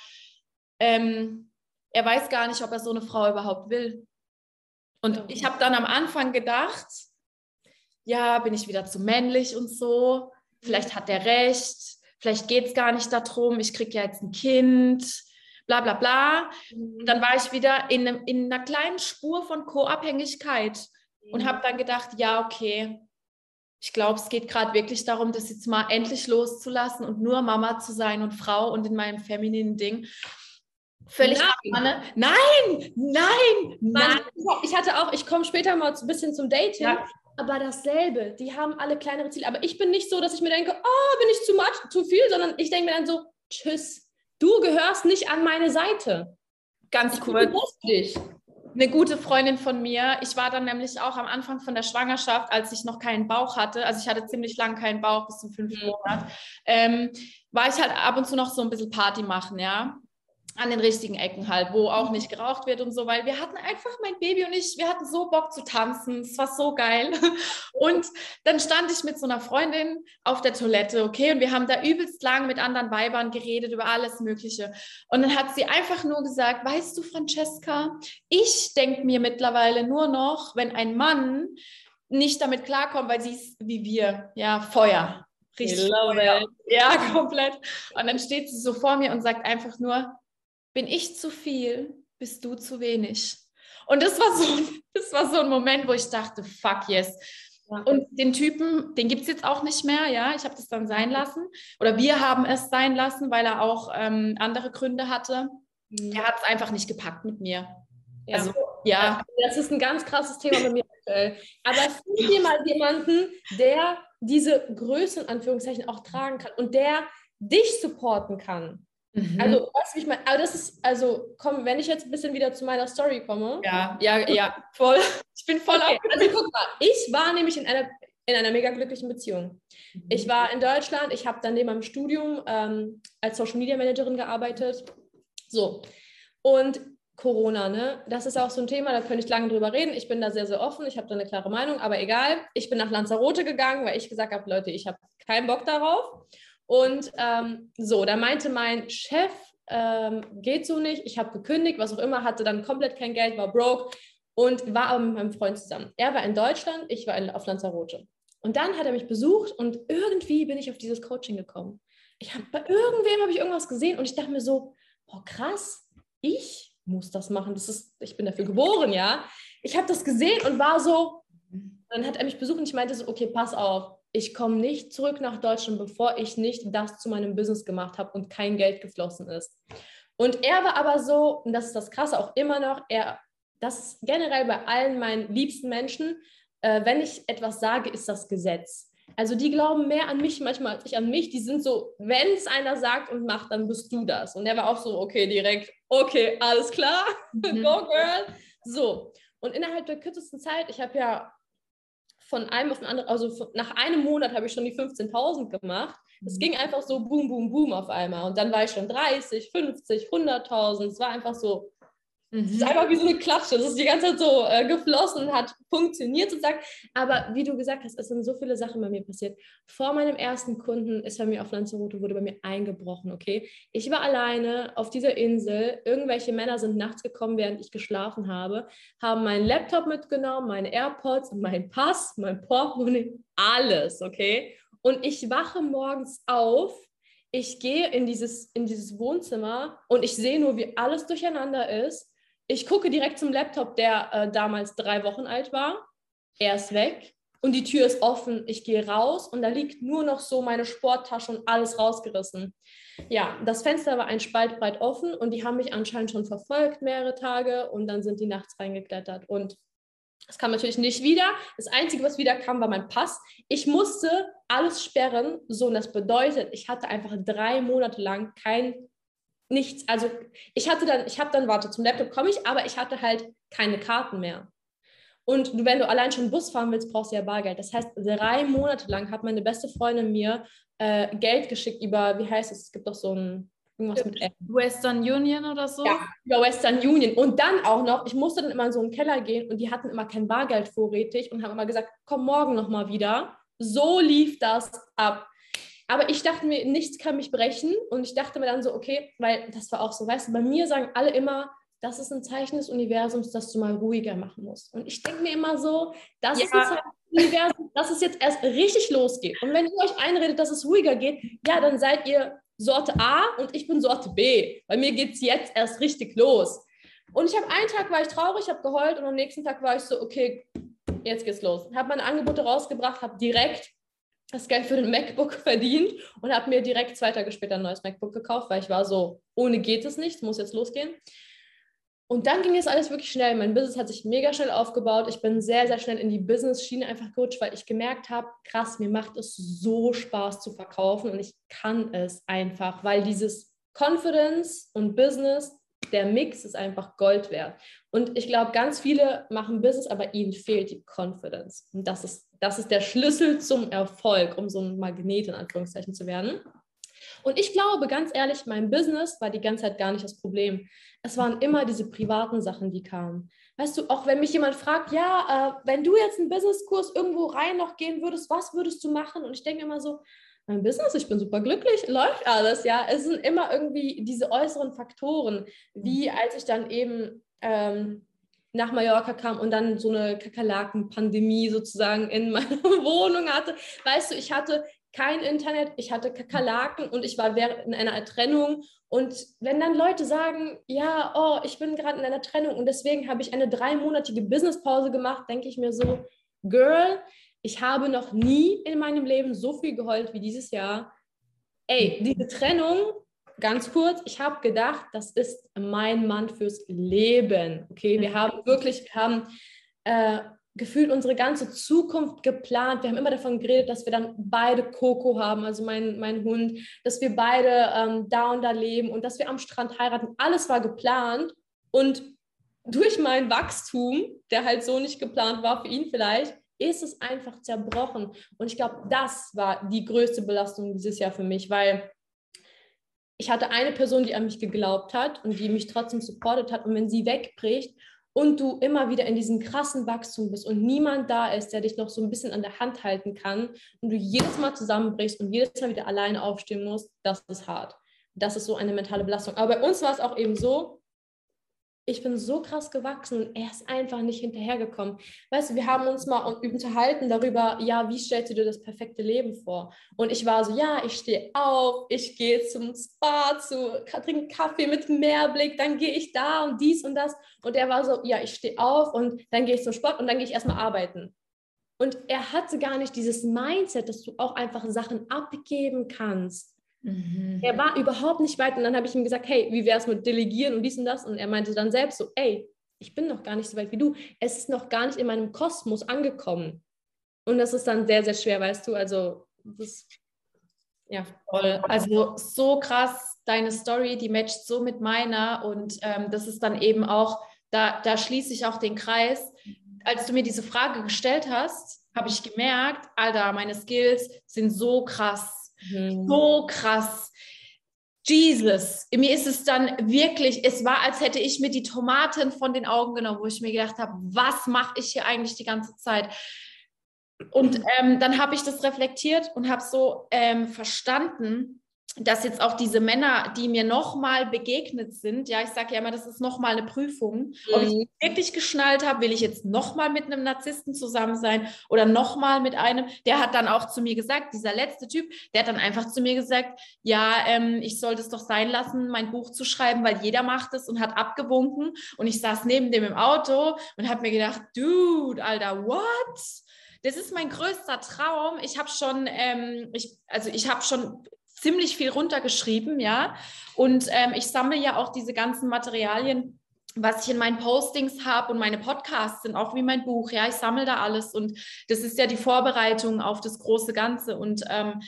ähm, er weiß gar nicht, ob er so eine Frau überhaupt will. Und ja. ich habe dann am Anfang gedacht, ja, bin ich wieder zu männlich und so. Vielleicht hat er recht. Vielleicht geht es gar nicht darum, ich kriege ja jetzt ein Kind, bla bla bla. Und mhm. dann war ich wieder in, einem, in einer kleinen Spur von Co-Abhängigkeit und mhm. habe dann gedacht, ja, okay, ich glaube, es geht gerade wirklich darum, das jetzt mal endlich loszulassen und nur Mama zu sein und Frau und in meinem femininen Ding. Völlig nein. nein, nein, nein. Ich hatte auch, ich komme später mal ein bisschen zum Dating, ja. aber dasselbe. Die haben alle kleinere Ziele. Aber ich bin nicht so, dass ich mir denke, oh, bin ich zu much, zu viel, sondern ich denke mir dann so, tschüss, du gehörst nicht an meine Seite. Ganz cool. Dich. Eine gute Freundin von mir, ich war dann nämlich auch am Anfang von der Schwangerschaft, als ich noch keinen Bauch hatte, also ich hatte ziemlich lang keinen Bauch, bis zum fünften mhm. Monat, ähm, war ich halt ab und zu noch so ein bisschen Party machen, ja an den richtigen Ecken halt, wo auch nicht geraucht wird und so, weil wir hatten einfach, mein Baby und ich, wir hatten so Bock zu tanzen, es war so geil. Und dann stand ich mit so einer Freundin auf der Toilette, okay, und wir haben da übelst lang mit anderen Weibern geredet über alles Mögliche. Und dann hat sie einfach nur gesagt, weißt du, Francesca, ich denke mir mittlerweile nur noch, wenn ein Mann nicht damit klarkommt, weil sie ist wie wir, ja, Feuer. Richtig. Ja, komplett. Und dann steht sie so vor mir und sagt einfach nur, bin ich zu viel, bist du zu wenig. Und das war so, das war so ein Moment, wo ich dachte, fuck yes. Ja. Und den Typen, den gibt es jetzt auch nicht mehr, ja. Ich habe das dann sein lassen. Oder wir haben es sein lassen, weil er auch ähm, andere Gründe hatte. Mhm. Er hat es einfach nicht gepackt mit mir. Ja. Also, ja. Das ist ein ganz krasses Thema bei mir aktuell. Aber find dir mal jemanden, der diese Größe in Anführungszeichen auch tragen kann und der dich supporten kann. Mhm. Also, was ich meine, aber das ist, also, komm, wenn ich jetzt ein bisschen wieder zu meiner Story komme. Ja, ja, ja, voll. Ich bin voll okay. Also, guck mal, ich war nämlich in einer, in einer mega glücklichen Beziehung. Mhm. Ich war in Deutschland, ich habe dann neben meinem Studium ähm, als Social Media Managerin gearbeitet. So. Und Corona, ne? Das ist auch so ein Thema, da könnte ich lange drüber reden. Ich bin da sehr, sehr offen, ich habe da eine klare Meinung, aber egal. Ich bin nach Lanzarote gegangen, weil ich gesagt habe, Leute, ich habe keinen Bock darauf. Und ähm, so, da meinte mein Chef, ähm, geht so nicht, ich habe gekündigt, was auch immer, hatte dann komplett kein Geld, war broke und war aber mit meinem Freund zusammen. Er war in Deutschland, ich war in, auf Lanzarote. Und dann hat er mich besucht und irgendwie bin ich auf dieses Coaching gekommen. Ich habe bei irgendwem habe ich irgendwas gesehen und ich dachte mir so, boah, krass, ich muss das machen. Das ist, ich bin dafür geboren, ja. Ich habe das gesehen und war so, dann hat er mich besucht und ich meinte so, okay, pass auf, ich komme nicht zurück nach Deutschland, bevor ich nicht das zu meinem Business gemacht habe und kein Geld geflossen ist. Und er war aber so, und das ist das Krasse auch immer noch, er, das ist generell bei allen meinen liebsten Menschen, äh, wenn ich etwas sage, ist das Gesetz. Also die glauben mehr an mich manchmal als ich an mich. Die sind so, wenn es einer sagt und macht, dann bist du das. Und er war auch so, okay, direkt, okay, alles klar, mhm. go girl. So. Und innerhalb der kürzesten Zeit, ich habe ja von einem auf den anderen, also von, nach einem Monat habe ich schon die 15.000 gemacht. Es mhm. ging einfach so boom, boom, boom auf einmal. Und dann war ich schon 30, 50, 100.000. Es war einfach so Mhm. ist einfach wie so eine Klatsche. Das ist die ganze Zeit so äh, geflossen und hat funktioniert sozusagen. Aber wie du gesagt hast, es sind so viele Sachen bei mir passiert. Vor meinem ersten Kunden ist bei mir auf Lanzarote, wurde bei mir eingebrochen, okay? Ich war alleine auf dieser Insel. Irgendwelche Männer sind nachts gekommen, während ich geschlafen habe, haben meinen Laptop mitgenommen, meine AirPods, meinen Pass, mein Portemonnaie, alles, okay? Und ich wache morgens auf ich gehe in dieses, in dieses Wohnzimmer und ich sehe nur, wie alles durcheinander ist ich gucke direkt zum Laptop, der äh, damals drei Wochen alt war. Er ist weg und die Tür ist offen. Ich gehe raus und da liegt nur noch so meine Sporttasche und alles rausgerissen. Ja, das Fenster war ein Spalt breit offen und die haben mich anscheinend schon verfolgt mehrere Tage und dann sind die nachts reingeklettert und es kam natürlich nicht wieder. Das Einzige, was wieder kam, war mein Pass. Ich musste alles sperren. So, und das bedeutet, ich hatte einfach drei Monate lang kein nichts, also ich hatte dann, ich habe dann, warte, zum Laptop komme ich, aber ich hatte halt keine Karten mehr. Und wenn du allein schon Bus fahren willst, brauchst du ja Bargeld. Das heißt, drei Monate lang hat meine beste Freundin mir äh, Geld geschickt über, wie heißt es, es gibt doch so ein, irgendwas mit Western Union oder so? Ja, über Western Union. Und dann auch noch, ich musste dann immer in so einen Keller gehen und die hatten immer kein Bargeld vorrätig und haben immer gesagt, komm morgen nochmal wieder. So lief das ab. Aber ich dachte mir, nichts kann mich brechen. Und ich dachte mir dann so, okay, weil das war auch so, weißt du, bei mir sagen alle immer, das ist ein Zeichen des Universums, dass du mal ruhiger machen musst. Und ich denke mir immer so, das ja. ist ein Zeichen des Universums, dass es jetzt erst richtig losgeht. Und wenn ihr euch einredet, dass es ruhiger geht, ja, dann seid ihr Sorte A und ich bin Sorte B. Bei mir geht es jetzt erst richtig los. Und ich habe einen Tag war ich traurig, habe geheult und am nächsten Tag war ich so, okay, jetzt geht's los. Habe meine Angebote rausgebracht, habe direkt das Geld für den MacBook verdient und habe mir direkt zwei Tage später ein neues MacBook gekauft, weil ich war so, ohne geht es nicht, muss jetzt losgehen. Und dann ging es alles wirklich schnell. Mein Business hat sich mega schnell aufgebaut. Ich bin sehr, sehr schnell in die Business-Schiene einfach gerutscht, weil ich gemerkt habe, krass, mir macht es so Spaß zu verkaufen und ich kann es einfach, weil dieses Confidence und Business, der Mix ist einfach Gold wert. Und ich glaube, ganz viele machen Business, aber ihnen fehlt die Confidence. Und das ist, das ist der Schlüssel zum Erfolg, um so ein Magnet in Anführungszeichen zu werden. Und ich glaube, ganz ehrlich, mein Business war die ganze Zeit gar nicht das Problem. Es waren immer diese privaten Sachen, die kamen. Weißt du, auch wenn mich jemand fragt, ja, äh, wenn du jetzt einen Businesskurs irgendwo rein noch gehen würdest, was würdest du machen? Und ich denke immer so, mein Business, ich bin super glücklich, läuft alles, ja. Es sind immer irgendwie diese äußeren Faktoren, wie als ich dann eben ähm, nach Mallorca kam und dann so eine Kakerlaken-Pandemie sozusagen in meiner Wohnung hatte. Weißt du, ich hatte kein Internet, ich hatte Kakerlaken und ich war in einer Trennung. Und wenn dann Leute sagen, ja, oh, ich bin gerade in einer Trennung und deswegen habe ich eine dreimonatige Businesspause gemacht, denke ich mir so, Girl, ich habe noch nie in meinem Leben so viel geheult wie dieses Jahr. Ey, diese Trennung ganz kurz, ich habe gedacht, das ist mein Mann fürs Leben. Okay, wir mhm. haben wirklich, wir haben äh, gefühlt unsere ganze Zukunft geplant. Wir haben immer davon geredet, dass wir dann beide Coco haben, also mein, mein Hund, dass wir beide ähm, da und da leben und dass wir am Strand heiraten. Alles war geplant und durch mein Wachstum, der halt so nicht geplant war für ihn vielleicht, ist es einfach zerbrochen. Und ich glaube, das war die größte Belastung dieses Jahr für mich, weil ich hatte eine Person, die an mich geglaubt hat und die mich trotzdem supportet hat. Und wenn sie wegbricht und du immer wieder in diesem krassen Wachstum bist und niemand da ist, der dich noch so ein bisschen an der Hand halten kann und du jedes Mal zusammenbrichst und jedes Mal wieder alleine aufstehen musst, das ist hart. Das ist so eine mentale Belastung. Aber bei uns war es auch eben so, ich bin so krass gewachsen und er ist einfach nicht hinterhergekommen. Weißt du, wir haben uns mal unterhalten darüber, ja, wie stellst du dir das perfekte Leben vor? Und ich war so, ja, ich stehe auf, ich gehe zum Spa, zu, trinke Kaffee mit Meerblick, dann gehe ich da und dies und das. Und er war so, ja, ich stehe auf und dann gehe ich zum Sport und dann gehe ich erstmal arbeiten. Und er hatte gar nicht dieses Mindset, dass du auch einfach Sachen abgeben kannst. Mhm. Er war überhaupt nicht weit. Und dann habe ich ihm gesagt, hey, wie wäre es mit Delegieren und dies und das? Und er meinte dann selbst so, ey, ich bin noch gar nicht so weit wie du. Es ist noch gar nicht in meinem Kosmos angekommen. Und das ist dann sehr, sehr schwer, weißt du? Also, das ja. Voll. Also so krass, deine Story, die matcht so mit meiner. Und ähm, das ist dann eben auch, da, da schließe ich auch den Kreis. Als du mir diese Frage gestellt hast, habe ich gemerkt, Alter, meine Skills sind so krass. Mhm. So krass. Jesus, mir ist es dann wirklich, es war, als hätte ich mir die Tomaten von den Augen genommen, wo ich mir gedacht habe, was mache ich hier eigentlich die ganze Zeit? Und ähm, dann habe ich das reflektiert und habe so ähm, verstanden, dass jetzt auch diese Männer, die mir nochmal begegnet sind, ja, ich sage ja immer, das ist nochmal eine Prüfung, ob ich mhm. wirklich geschnallt habe, will ich jetzt nochmal mit einem Narzissten zusammen sein oder nochmal mit einem, der hat dann auch zu mir gesagt, dieser letzte Typ, der hat dann einfach zu mir gesagt, ja, ähm, ich sollte es doch sein lassen, mein Buch zu schreiben, weil jeder macht es und hat abgewunken und ich saß neben dem im Auto und habe mir gedacht, dude, Alter, what? das ist mein größter Traum. Ich habe schon, ähm, ich, also ich habe schon ziemlich viel runtergeschrieben, ja. Und ähm, ich sammle ja auch diese ganzen Materialien, was ich in meinen Postings habe und meine Podcasts sind auch wie mein Buch. Ja, ich sammle da alles und das ist ja die Vorbereitung auf das große Ganze. Und ähm,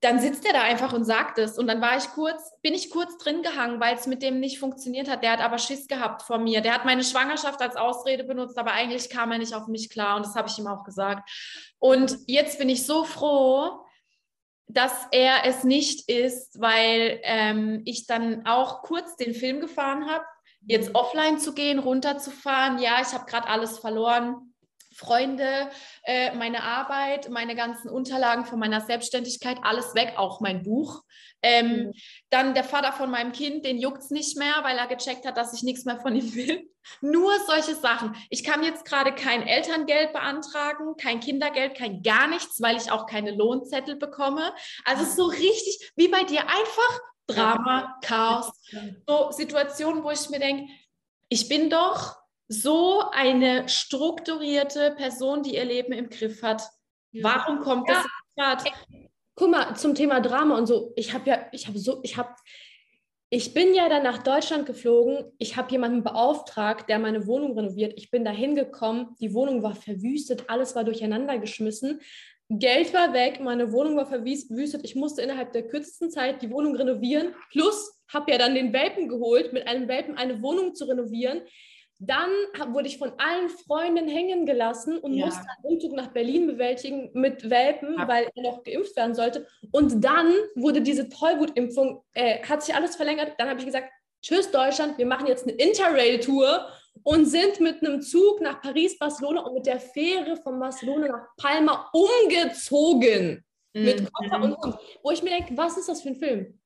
dann sitzt er da einfach und sagt es. Und dann war ich kurz, bin ich kurz drin gehangen, weil es mit dem nicht funktioniert hat. Der hat aber Schiss gehabt vor mir. Der hat meine Schwangerschaft als Ausrede benutzt, aber eigentlich kam er nicht auf mich klar. Und das habe ich ihm auch gesagt. Und jetzt bin ich so froh, dass er es nicht ist, weil ähm, ich dann auch kurz den Film gefahren habe, jetzt offline zu gehen, runterzufahren. Ja, ich habe gerade alles verloren Freunde, äh, meine Arbeit, meine ganzen Unterlagen von meiner Selbstständigkeit, alles weg, auch mein Buch. Ähm, mhm. Dann der Vater von meinem Kind, den juckt es nicht mehr, weil er gecheckt hat, dass ich nichts mehr von ihm will. Nur solche Sachen. Ich kann jetzt gerade kein Elterngeld beantragen, kein Kindergeld, kein gar nichts, weil ich auch keine Lohnzettel bekomme. Also so richtig wie bei dir einfach Drama, Chaos. So Situationen, wo ich mir denke, ich bin doch so eine strukturierte Person, die ihr Leben im Griff hat. Ja. Warum kommt ja. das gerade? Guck mal, zum Thema Drama und so. Ich habe ja, ich habe so, ich habe, ich bin ja dann nach Deutschland geflogen. Ich habe jemanden beauftragt, der meine Wohnung renoviert. Ich bin da hingekommen. Die Wohnung war verwüstet, alles war durcheinander geschmissen. Geld war weg, meine Wohnung war verwüstet. Ich musste innerhalb der kürzesten Zeit die Wohnung renovieren. Plus habe ja dann den Welpen geholt, mit einem Welpen eine Wohnung zu renovieren. Dann wurde ich von allen Freunden hängen gelassen und ja. musste einen Umzug nach Berlin bewältigen mit Welpen, ja. weil er noch geimpft werden sollte. Und dann wurde diese Tollwutimpfung, äh, hat sich alles verlängert. Dann habe ich gesagt, tschüss Deutschland, wir machen jetzt eine Interrail-Tour und sind mit einem Zug nach Paris, Barcelona und mit der Fähre von Barcelona nach Palma umgezogen. Mhm. Mit Koffer und Hund. Wo ich mir denke, was ist das für ein Film?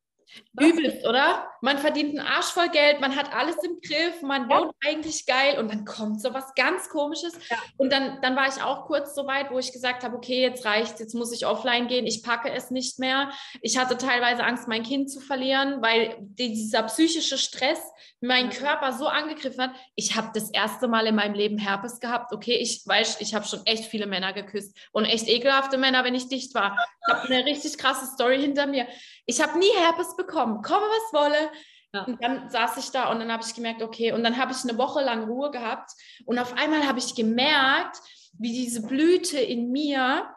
Übelst, oder? Man verdient einen Arsch voll Geld, man hat alles im Griff, man ja. wohnt eigentlich geil und dann kommt so was ganz Komisches. Ja. Und dann, dann war ich auch kurz so weit, wo ich gesagt habe, okay, jetzt reicht jetzt muss ich offline gehen, ich packe es nicht mehr. Ich hatte teilweise Angst, mein Kind zu verlieren, weil dieser psychische Stress meinen Körper so angegriffen hat. Ich habe das erste Mal in meinem Leben Herpes gehabt. Okay, ich weiß, ich habe schon echt viele Männer geküsst und echt ekelhafte Männer, wenn ich dicht war. Ich habe eine richtig krasse Story hinter mir. Ich habe nie Herpes bekommen, komme was wolle. Ja. Und dann saß ich da und dann habe ich gemerkt, okay, und dann habe ich eine Woche lang Ruhe gehabt und auf einmal habe ich gemerkt, wie diese Blüte in mir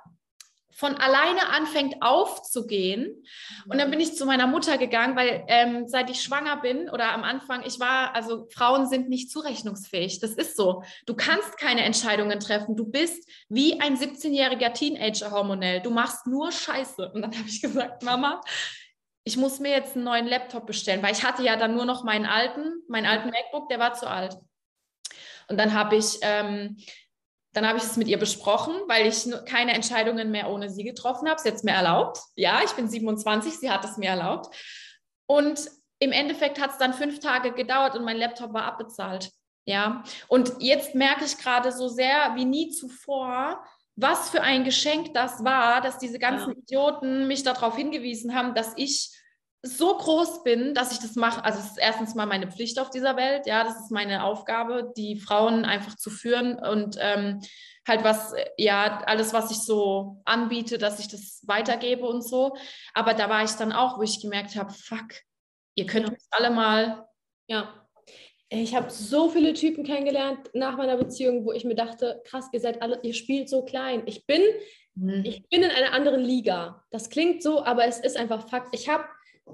von alleine anfängt aufzugehen. Und dann bin ich zu meiner Mutter gegangen, weil ähm, seit ich schwanger bin oder am Anfang, ich war, also Frauen sind nicht zurechnungsfähig. Das ist so. Du kannst keine Entscheidungen treffen. Du bist wie ein 17-jähriger Teenager hormonell. Du machst nur Scheiße. Und dann habe ich gesagt, Mama, ich muss mir jetzt einen neuen Laptop bestellen, weil ich hatte ja dann nur noch meinen alten, meinen alten MacBook, der war zu alt. Und dann habe ich ähm, dann habe ich es mit ihr besprochen, weil ich keine Entscheidungen mehr ohne sie getroffen habe. Sie hat es mir erlaubt. Ja, ich bin 27, sie hat es mir erlaubt. Und im Endeffekt hat es dann fünf Tage gedauert und mein Laptop war abbezahlt. Ja, und jetzt merke ich gerade so sehr wie nie zuvor, was für ein Geschenk das war, dass diese ganzen ja. Idioten mich darauf hingewiesen haben, dass ich so groß bin, dass ich das mache. Also es ist erstens mal meine Pflicht auf dieser Welt, ja, das ist meine Aufgabe, die Frauen einfach zu führen und ähm, halt was, ja, alles, was ich so anbiete, dass ich das weitergebe und so. Aber da war ich dann auch, wo ich gemerkt habe, fuck, ihr könnt ja. uns alle mal. Ja. Ich habe so viele Typen kennengelernt nach meiner Beziehung, wo ich mir dachte, krass, ihr seid alle, ihr spielt so klein. Ich bin, mhm. ich bin in einer anderen Liga. Das klingt so, aber es ist einfach Fakt. Ich habe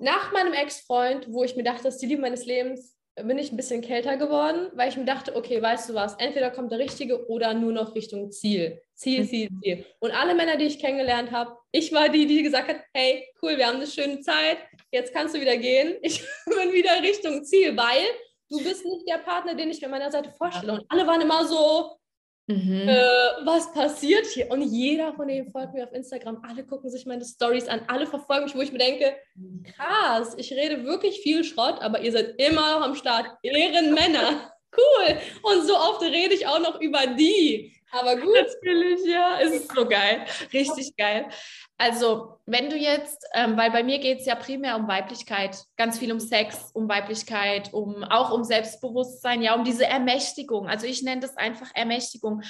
nach meinem Ex-Freund, wo ich mir dachte, das ist die Liebe meines Lebens, bin ich ein bisschen kälter geworden, weil ich mir dachte, okay, weißt du was, entweder kommt der Richtige oder nur noch Richtung Ziel. Ziel, mhm. Ziel, Ziel. Und alle Männer, die ich kennengelernt habe, ich war die, die gesagt hat, hey, cool, wir haben eine schöne Zeit, jetzt kannst du wieder gehen. Ich bin wieder Richtung Ziel, weil du bist nicht der Partner, den ich mir an meiner Seite vorstelle. Und alle waren immer so, Mhm. Äh, was passiert hier? Und jeder von denen folgt mir auf Instagram. Alle gucken sich meine Stories an, alle verfolgen mich, wo ich mir denke, krass, ich rede wirklich viel Schrott, aber ihr seid immer noch am Start. Ehrenmänner. Cool. Und so oft rede ich auch noch über die. Aber gut. Natürlich, ja. Es ist so geil. Richtig geil. Also, wenn du jetzt, ähm, weil bei mir geht es ja primär um Weiblichkeit, ganz viel um Sex, um Weiblichkeit, um auch um Selbstbewusstsein, ja, um diese Ermächtigung. Also ich nenne das einfach Ermächtigung.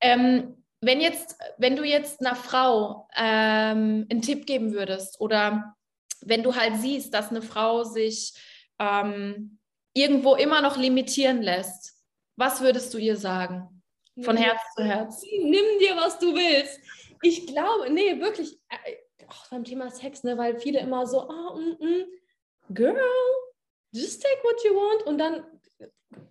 Ähm, wenn jetzt, wenn du jetzt einer Frau ähm, einen Tipp geben würdest oder wenn du halt siehst, dass eine Frau sich ähm, irgendwo immer noch limitieren lässt, was würdest du ihr sagen? Von Herz zu Herz. Nimm dir, was du willst. Ich glaube, nee, wirklich, äh, auch beim Thema Sex, ne, weil viele immer so, oh, mm, mm, girl, just take what you want und dann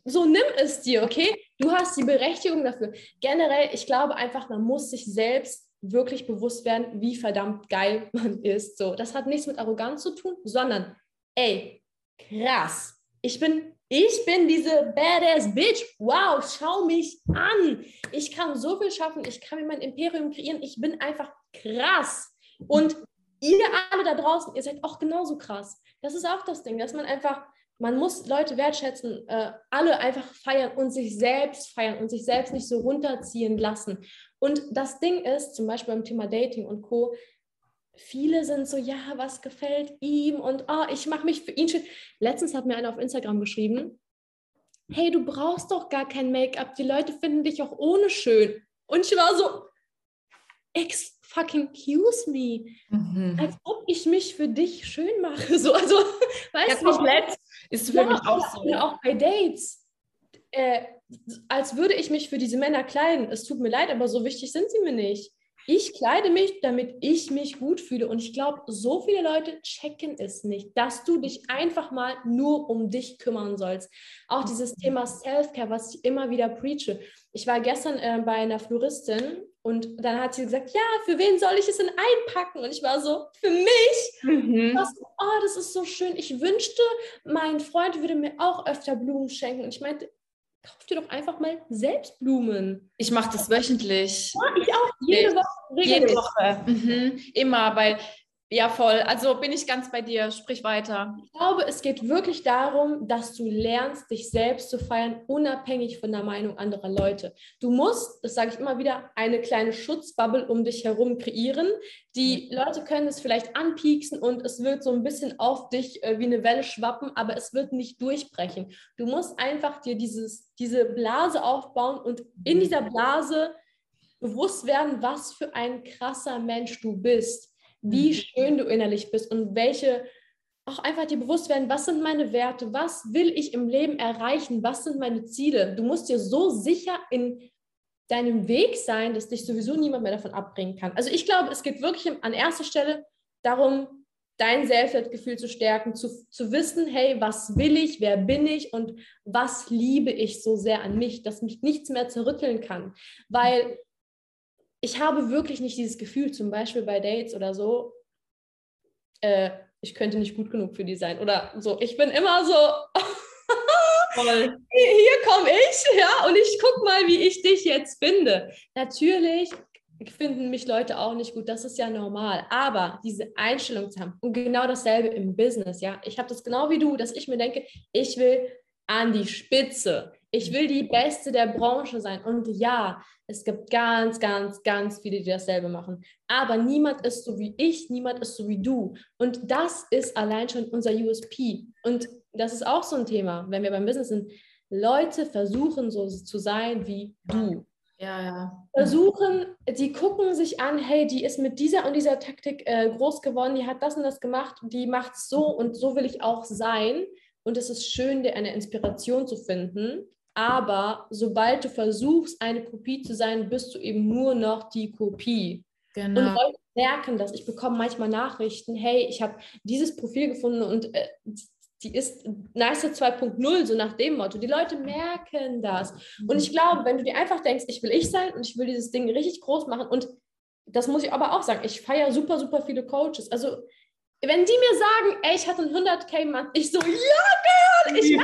so nimm es dir, okay? Du hast die Berechtigung dafür. Generell, ich glaube einfach, man muss sich selbst wirklich bewusst werden, wie verdammt geil man ist. So, das hat nichts mit Arroganz zu tun, sondern, ey, krass. Ich bin ich bin diese badass Bitch. Wow, schau mich an. Ich kann so viel schaffen. Ich kann mir mein Imperium kreieren. Ich bin einfach krass. Und ihr alle da draußen, ihr seid auch genauso krass. Das ist auch das Ding, dass man einfach, man muss Leute wertschätzen, äh, alle einfach feiern und sich selbst feiern und sich selbst nicht so runterziehen lassen. Und das Ding ist, zum Beispiel beim Thema Dating und Co., viele sind so, ja, was gefällt ihm und oh, ich mache mich für ihn schön. Letztens hat mir einer auf Instagram geschrieben, hey, du brauchst doch gar kein Make-up, die Leute finden dich auch ohne schön. Und ich war so, ex fucking excuse me, mhm. als ob ich mich für dich schön mache. So, also, weißt ja, komplett ist für ja, mich auch so. Ja, auch bei Dates. Äh, als würde ich mich für diese Männer kleiden. Es tut mir leid, aber so wichtig sind sie mir nicht. Ich kleide mich, damit ich mich gut fühle. Und ich glaube, so viele Leute checken es nicht, dass du dich einfach mal nur um dich kümmern sollst. Auch dieses Thema Self-Care, was ich immer wieder preache. Ich war gestern äh, bei einer Floristin und dann hat sie gesagt, ja, für wen soll ich es denn einpacken? Und ich war so, für mich? Mhm. Was, oh, das ist so schön. Ich wünschte, mein Freund würde mir auch öfter Blumen schenken. Und ich meinte, kauf dir doch einfach mal selbst Blumen. Ich mache das wöchentlich. Ja, ich auch, jede Woche. Jede Woche. Mhm. Immer, weil ja, voll. Also bin ich ganz bei dir. Sprich weiter. Ich glaube, es geht wirklich darum, dass du lernst, dich selbst zu feiern, unabhängig von der Meinung anderer Leute. Du musst, das sage ich immer wieder, eine kleine Schutzbubble um dich herum kreieren. Die Leute können es vielleicht anpieksen und es wird so ein bisschen auf dich äh, wie eine Welle schwappen, aber es wird nicht durchbrechen. Du musst einfach dir dieses, diese Blase aufbauen und in mhm. dieser Blase bewusst werden, was für ein krasser Mensch du bist wie mhm. schön du innerlich bist und welche auch einfach dir bewusst werden, was sind meine Werte, was will ich im Leben erreichen, was sind meine Ziele. Du musst dir so sicher in deinem Weg sein, dass dich sowieso niemand mehr davon abbringen kann. Also ich glaube, es geht wirklich an erster Stelle darum, dein Selbstwertgefühl zu stärken, zu, zu wissen, hey, was will ich, wer bin ich und was liebe ich so sehr an mich, dass mich nichts mehr zerrütteln kann. Weil ich habe wirklich nicht dieses Gefühl, zum Beispiel bei Dates oder so, äh, ich könnte nicht gut genug für die sein oder so. Ich bin immer so, hier komme ich, ja, und ich gucke mal, wie ich dich jetzt finde. Natürlich finden mich Leute auch nicht gut, das ist ja normal. Aber diese Einstellung zu haben und genau dasselbe im Business, ja. Ich habe das genau wie du, dass ich mir denke, ich will an die Spitze. Ich will die Beste der Branche sein. Und ja, es gibt ganz, ganz, ganz viele, die dasselbe machen. Aber niemand ist so wie ich, niemand ist so wie du. Und das ist allein schon unser USP. Und das ist auch so ein Thema, wenn wir beim Business sind. Leute versuchen so zu sein wie du. Ja, ja. Versuchen, die gucken sich an, hey, die ist mit dieser und dieser Taktik äh, groß geworden, die hat das und das gemacht, die macht so und so will ich auch sein. Und es ist schön, dir eine Inspiration zu finden. Aber sobald du versuchst, eine Kopie zu sein, bist du eben nur noch die Kopie. Genau. Und Leute merken das. Ich bekomme manchmal Nachrichten, hey, ich habe dieses Profil gefunden und äh, die ist nice 2.0, so nach dem Motto. Die Leute merken das. Und ich glaube, wenn du dir einfach denkst, ich will ich sein und ich will dieses Ding richtig groß machen und das muss ich aber auch sagen, ich feiere super, super viele Coaches. Also, wenn die mir sagen, ey, ich hatte einen 100k-Mann, ich so, ja, Girl, ich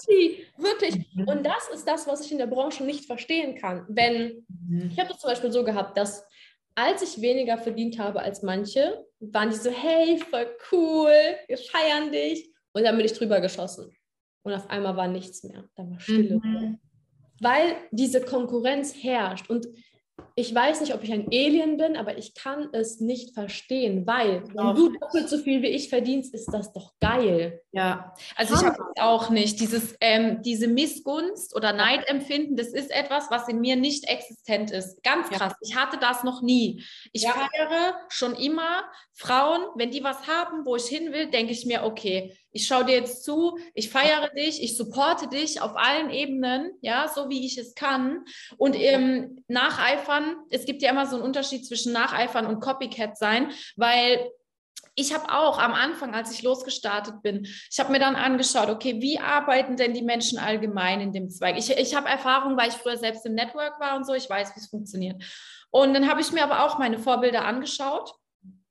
sie. Wirklich. Mhm. Und das ist das, was ich in der Branche nicht verstehen kann. Wenn, mhm. ich habe das zum Beispiel so gehabt, dass als ich weniger verdient habe als manche, waren die so, hey, voll cool, wir feiern dich. Und dann bin ich drüber geschossen. Und auf einmal war nichts mehr. Da war Stille. Mhm. Weil diese Konkurrenz herrscht. Und ich weiß nicht, ob ich ein Alien bin, aber ich kann es nicht verstehen, weil wenn du doppelt so viel wie ich verdienst, ist das doch geil. Ja, also ich habe es auch nicht. Dieses, ähm, diese Missgunst oder Neidempfinden, das ist etwas, was in mir nicht existent ist. Ganz krass. Ja. Ich hatte das noch nie. Ich ja. feiere schon immer Frauen, wenn die was haben, wo ich hin will, denke ich mir, okay, ich schaue dir jetzt zu, ich feiere dich, ich supporte dich auf allen Ebenen, ja, so wie ich es kann. Und ähm, nacheifern, es gibt ja immer so einen Unterschied zwischen nacheifern und Copycat sein, weil ich habe auch am Anfang, als ich losgestartet bin, ich habe mir dann angeschaut, okay, wie arbeiten denn die Menschen allgemein in dem Zweig? Ich, ich habe Erfahrung, weil ich früher selbst im Network war und so, ich weiß, wie es funktioniert. Und dann habe ich mir aber auch meine Vorbilder angeschaut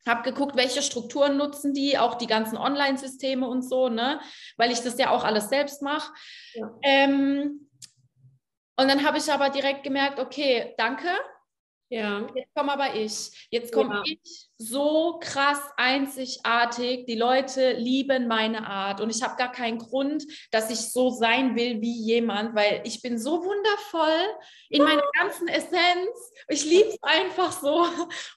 habe geguckt, welche Strukturen nutzen die, auch die ganzen Online-Systeme und so, ne? weil ich das ja auch alles selbst mache. Ja. Ähm, und dann habe ich aber direkt gemerkt, okay, danke, ja. Jetzt komme aber ich. Jetzt komme ja. ich so krass einzigartig. Die Leute lieben meine Art und ich habe gar keinen Grund, dass ich so sein will wie jemand, weil ich bin so wundervoll in meiner ganzen Essenz. Ich liebe es einfach so.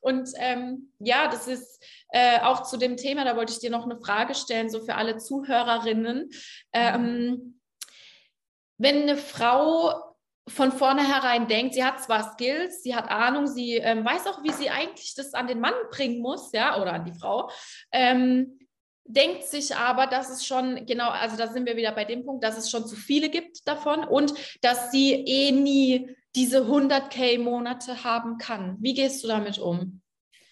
Und ähm, ja, das ist äh, auch zu dem Thema, da wollte ich dir noch eine Frage stellen, so für alle Zuhörerinnen. Ähm, wenn eine Frau von vornherein denkt, sie hat zwar Skills, sie hat Ahnung, sie ähm, weiß auch, wie sie eigentlich das an den Mann bringen muss, ja, oder an die Frau, ähm, denkt sich aber, dass es schon, genau, also da sind wir wieder bei dem Punkt, dass es schon zu viele gibt davon und dass sie eh nie diese 100k Monate haben kann. Wie gehst du damit um?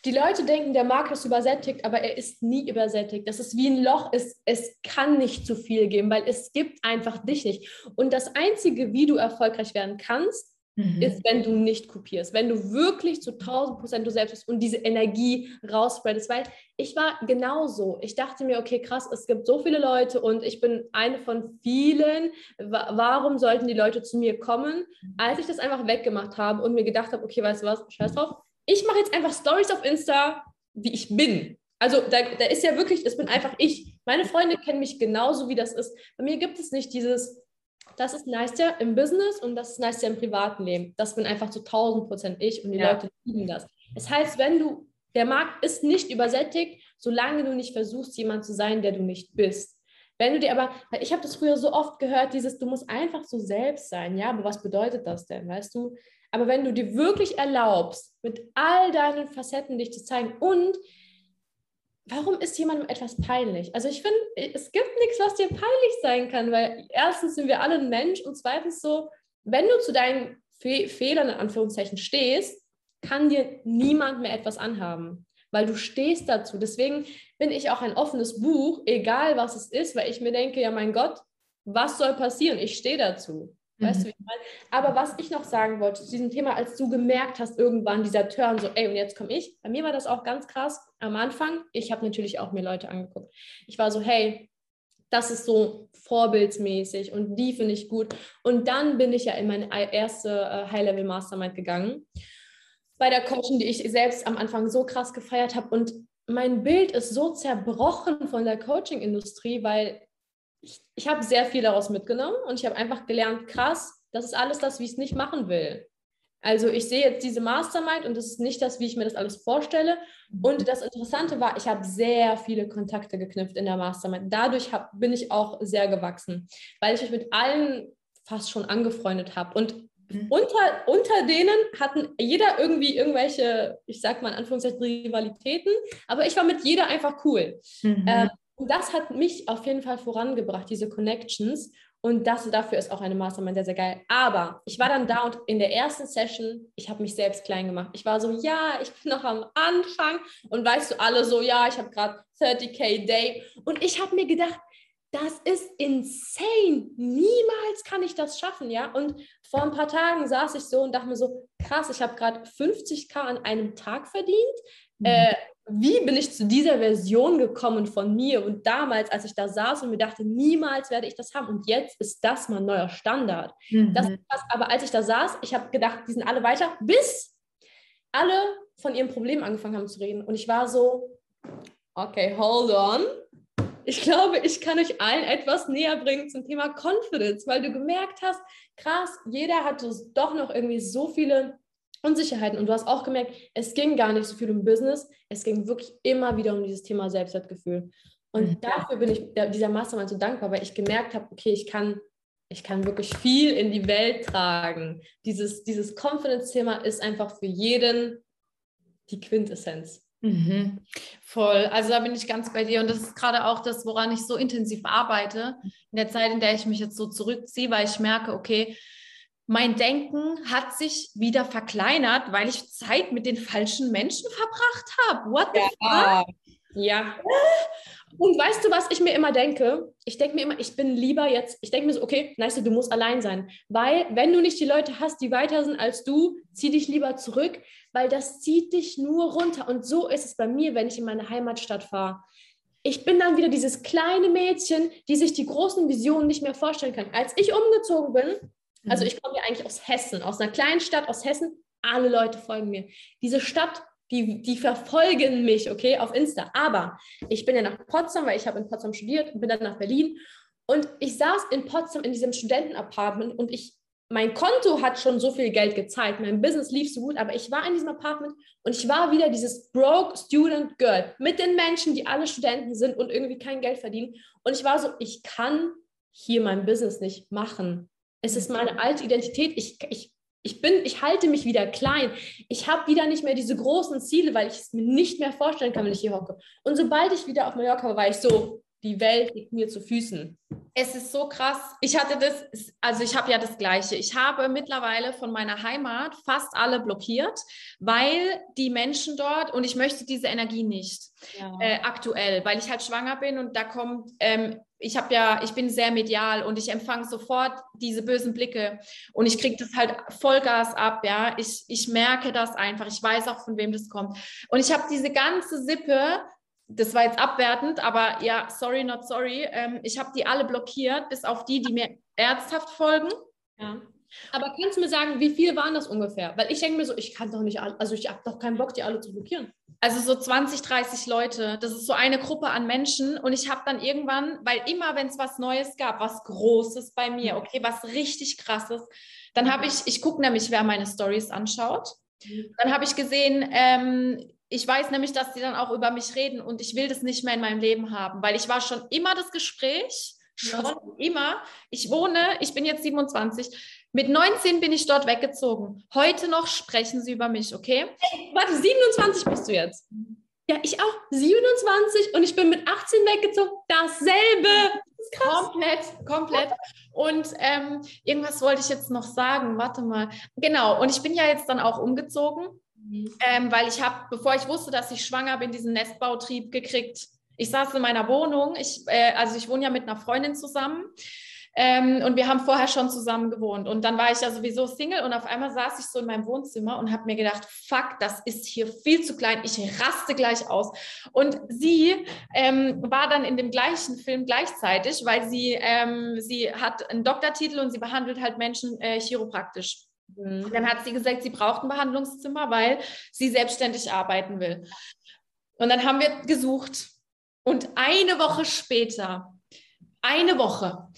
Die Leute denken, der Markt ist übersättigt, aber er ist nie übersättigt. Das ist wie ein Loch. Es, es kann nicht zu viel geben, weil es gibt einfach dich nicht. Und das Einzige, wie du erfolgreich werden kannst, mhm. ist, wenn du nicht kopierst. Wenn du wirklich zu 1000 Prozent du selbst bist und diese Energie rausspreadest. Weil ich war genauso. Ich dachte mir, okay, krass, es gibt so viele Leute und ich bin eine von vielen. Warum sollten die Leute zu mir kommen? Als ich das einfach weggemacht habe und mir gedacht habe, okay, weißt du was, scheiß drauf, ich mache jetzt einfach Stories auf Insta, wie ich bin. Also da, da ist ja wirklich, es bin einfach ich. Meine Freunde kennen mich genauso, wie das ist. Bei mir gibt es nicht dieses, das ist nice ja im Business und das ist nice ja im privaten Leben. Das bin einfach zu 1000 Prozent ich und die ja. Leute lieben das. Das heißt, wenn du, der Markt ist nicht übersättigt, solange du nicht versuchst, jemand zu sein, der du nicht bist. Wenn du dir aber, ich habe das früher so oft gehört, dieses, du musst einfach so selbst sein. Ja, aber was bedeutet das denn? Weißt du, aber wenn du dir wirklich erlaubst, mit all deinen Facetten dich zu zeigen und warum ist jemandem etwas peinlich? Also ich finde, es gibt nichts, was dir peinlich sein kann, weil erstens sind wir alle ein Mensch und zweitens so, wenn du zu deinen Fe Fehlern in Anführungszeichen stehst, kann dir niemand mehr etwas anhaben, weil du stehst dazu. Deswegen bin ich auch ein offenes Buch, egal was es ist, weil ich mir denke, ja mein Gott, was soll passieren? Ich stehe dazu. Weißt mhm. du, wie ich meine? Aber was ich noch sagen wollte zu diesem Thema, als du gemerkt hast, irgendwann dieser Turn, so, ey, und jetzt komme ich. Bei mir war das auch ganz krass am Anfang. Ich habe natürlich auch mir Leute angeguckt. Ich war so, hey, das ist so vorbildsmäßig und die finde ich gut. Und dann bin ich ja in meine erste äh, High-Level Mastermind gegangen. Bei der Coaching, die ich selbst am Anfang so krass gefeiert habe. Und mein Bild ist so zerbrochen von der Coaching-Industrie, weil ich, ich habe sehr viel daraus mitgenommen und ich habe einfach gelernt, krass, das ist alles das, wie ich es nicht machen will. Also ich sehe jetzt diese Mastermind und das ist nicht das, wie ich mir das alles vorstelle. Und das Interessante war, ich habe sehr viele Kontakte geknüpft in der Mastermind. Dadurch hab, bin ich auch sehr gewachsen, weil ich mich mit allen fast schon angefreundet habe. Und mhm. unter, unter denen hatten jeder irgendwie irgendwelche, ich sag mal in Anführungszeichen, Rivalitäten, aber ich war mit jeder einfach cool. Mhm. Ähm, und das hat mich auf jeden Fall vorangebracht, diese Connections. Und das, dafür ist auch eine Mastermind sehr, sehr geil. Aber ich war dann da und in der ersten Session, ich habe mich selbst klein gemacht. Ich war so, ja, ich bin noch am Anfang. Und weißt du, alle so, ja, ich habe gerade 30k Day. Und ich habe mir gedacht, das ist insane. Niemals kann ich das schaffen, ja. Und vor ein paar Tagen saß ich so und dachte mir so, krass, ich habe gerade 50k an einem Tag verdient. Mhm. Äh, wie bin ich zu dieser Version gekommen von mir und damals, als ich da saß und mir dachte, niemals werde ich das haben und jetzt ist das mein neuer Standard. Mhm. Das krass, aber als ich da saß, ich habe gedacht, die sind alle weiter, bis alle von ihrem Problem angefangen haben zu reden und ich war so, okay, hold on. Ich glaube, ich kann euch allen etwas näher bringen zum Thema Confidence, weil du gemerkt hast, krass, jeder hat doch noch irgendwie so viele Unsicherheiten. Und du hast auch gemerkt, es ging gar nicht so viel um Business, es ging wirklich immer wieder um dieses Thema Selbstwertgefühl. Und mhm. dafür bin ich dieser Mastermind so dankbar, weil ich gemerkt habe, okay, ich kann, ich kann wirklich viel in die Welt tragen. Dieses, dieses Confidence-Thema ist einfach für jeden die Quintessenz. Mhm. Voll. Also da bin ich ganz bei dir. Und das ist gerade auch das, woran ich so intensiv arbeite, in der Zeit, in der ich mich jetzt so zurückziehe, weil ich merke, okay, mein Denken hat sich wieder verkleinert, weil ich Zeit mit den falschen Menschen verbracht habe. What the ja. fuck? Ja. Und weißt du, was ich mir immer denke? Ich denke mir immer, ich bin lieber jetzt, ich denke mir so, okay, nice, du musst allein sein. Weil, wenn du nicht die Leute hast, die weiter sind als du, zieh dich lieber zurück, weil das zieht dich nur runter. Und so ist es bei mir, wenn ich in meine Heimatstadt fahre. Ich bin dann wieder dieses kleine Mädchen, die sich die großen Visionen nicht mehr vorstellen kann. Als ich umgezogen bin, also mhm. ich komme ja eigentlich aus Hessen, aus einer kleinen Stadt aus Hessen. Alle Leute folgen mir. Diese Stadt, die, die verfolgen mich, okay, auf Insta. Aber ich bin ja nach Potsdam, weil ich habe in Potsdam studiert und bin dann nach Berlin. Und ich saß in Potsdam in diesem Studentenapartment und ich, mein Konto hat schon so viel Geld gezahlt, mein Business lief so gut, aber ich war in diesem Apartment und ich war wieder dieses broke Student Girl mit den Menschen, die alle Studenten sind und irgendwie kein Geld verdienen. Und ich war so, ich kann hier mein Business nicht machen. Es ist meine alte Identität. Ich, ich, ich, bin, ich halte mich wieder klein. Ich habe wieder nicht mehr diese großen Ziele, weil ich es mir nicht mehr vorstellen kann, wenn ich hier hocke. Und sobald ich wieder auf Mallorca war, war ich so, die Welt liegt mir zu Füßen. Es ist so krass. Ich hatte das, also ich habe ja das Gleiche. Ich habe mittlerweile von meiner Heimat fast alle blockiert, weil die Menschen dort, und ich möchte diese Energie nicht ja. äh, aktuell, weil ich halt schwanger bin und da kommt ähm, ich habe ja, ich bin sehr medial und ich empfange sofort diese bösen Blicke und ich kriege das halt Vollgas ab, ja. Ich, ich merke das einfach, ich weiß auch, von wem das kommt. Und ich habe diese ganze Sippe, das war jetzt abwertend, aber ja, sorry, not sorry, ähm, ich habe die alle blockiert, bis auf die, die mir ernsthaft folgen. Ja. Aber kannst du mir sagen, wie viele waren das ungefähr? Weil ich denke mir so, ich kann doch nicht, also ich habe doch keinen Bock, die alle zu blockieren. Also so 20, 30 Leute. Das ist so eine Gruppe an Menschen. Und ich habe dann irgendwann, weil immer, wenn es was Neues gab, was Großes bei mir, mhm. okay, was richtig krasses, dann habe ich, ich gucke nämlich, wer meine Stories anschaut. Mhm. Dann habe ich gesehen, ähm, ich weiß nämlich, dass die dann auch über mich reden und ich will das nicht mehr in meinem Leben haben, weil ich war schon immer das Gespräch, schon ja. immer. Ich wohne, ich bin jetzt 27, mit 19 bin ich dort weggezogen. Heute noch sprechen sie über mich, okay? Hey, warte, 27 bist du jetzt. Ja, ich auch. 27 und ich bin mit 18 weggezogen. Dasselbe. Das komplett, komplett. Und ähm, irgendwas wollte ich jetzt noch sagen. Warte mal. Genau. Und ich bin ja jetzt dann auch umgezogen, mhm. ähm, weil ich habe, bevor ich wusste, dass ich schwanger bin, diesen Nestbautrieb gekriegt. Ich saß in meiner Wohnung. Ich, äh, also ich wohne ja mit einer Freundin zusammen. Ähm, und wir haben vorher schon zusammen gewohnt. Und dann war ich ja sowieso Single und auf einmal saß ich so in meinem Wohnzimmer und habe mir gedacht, fuck, das ist hier viel zu klein, ich raste gleich aus. Und sie ähm, war dann in dem gleichen Film gleichzeitig, weil sie, ähm, sie hat einen Doktortitel und sie behandelt halt Menschen äh, chiropraktisch. Mhm. Dann hat sie gesagt, sie braucht ein Behandlungszimmer, weil sie selbstständig arbeiten will. Und dann haben wir gesucht. Und eine Woche später eine Woche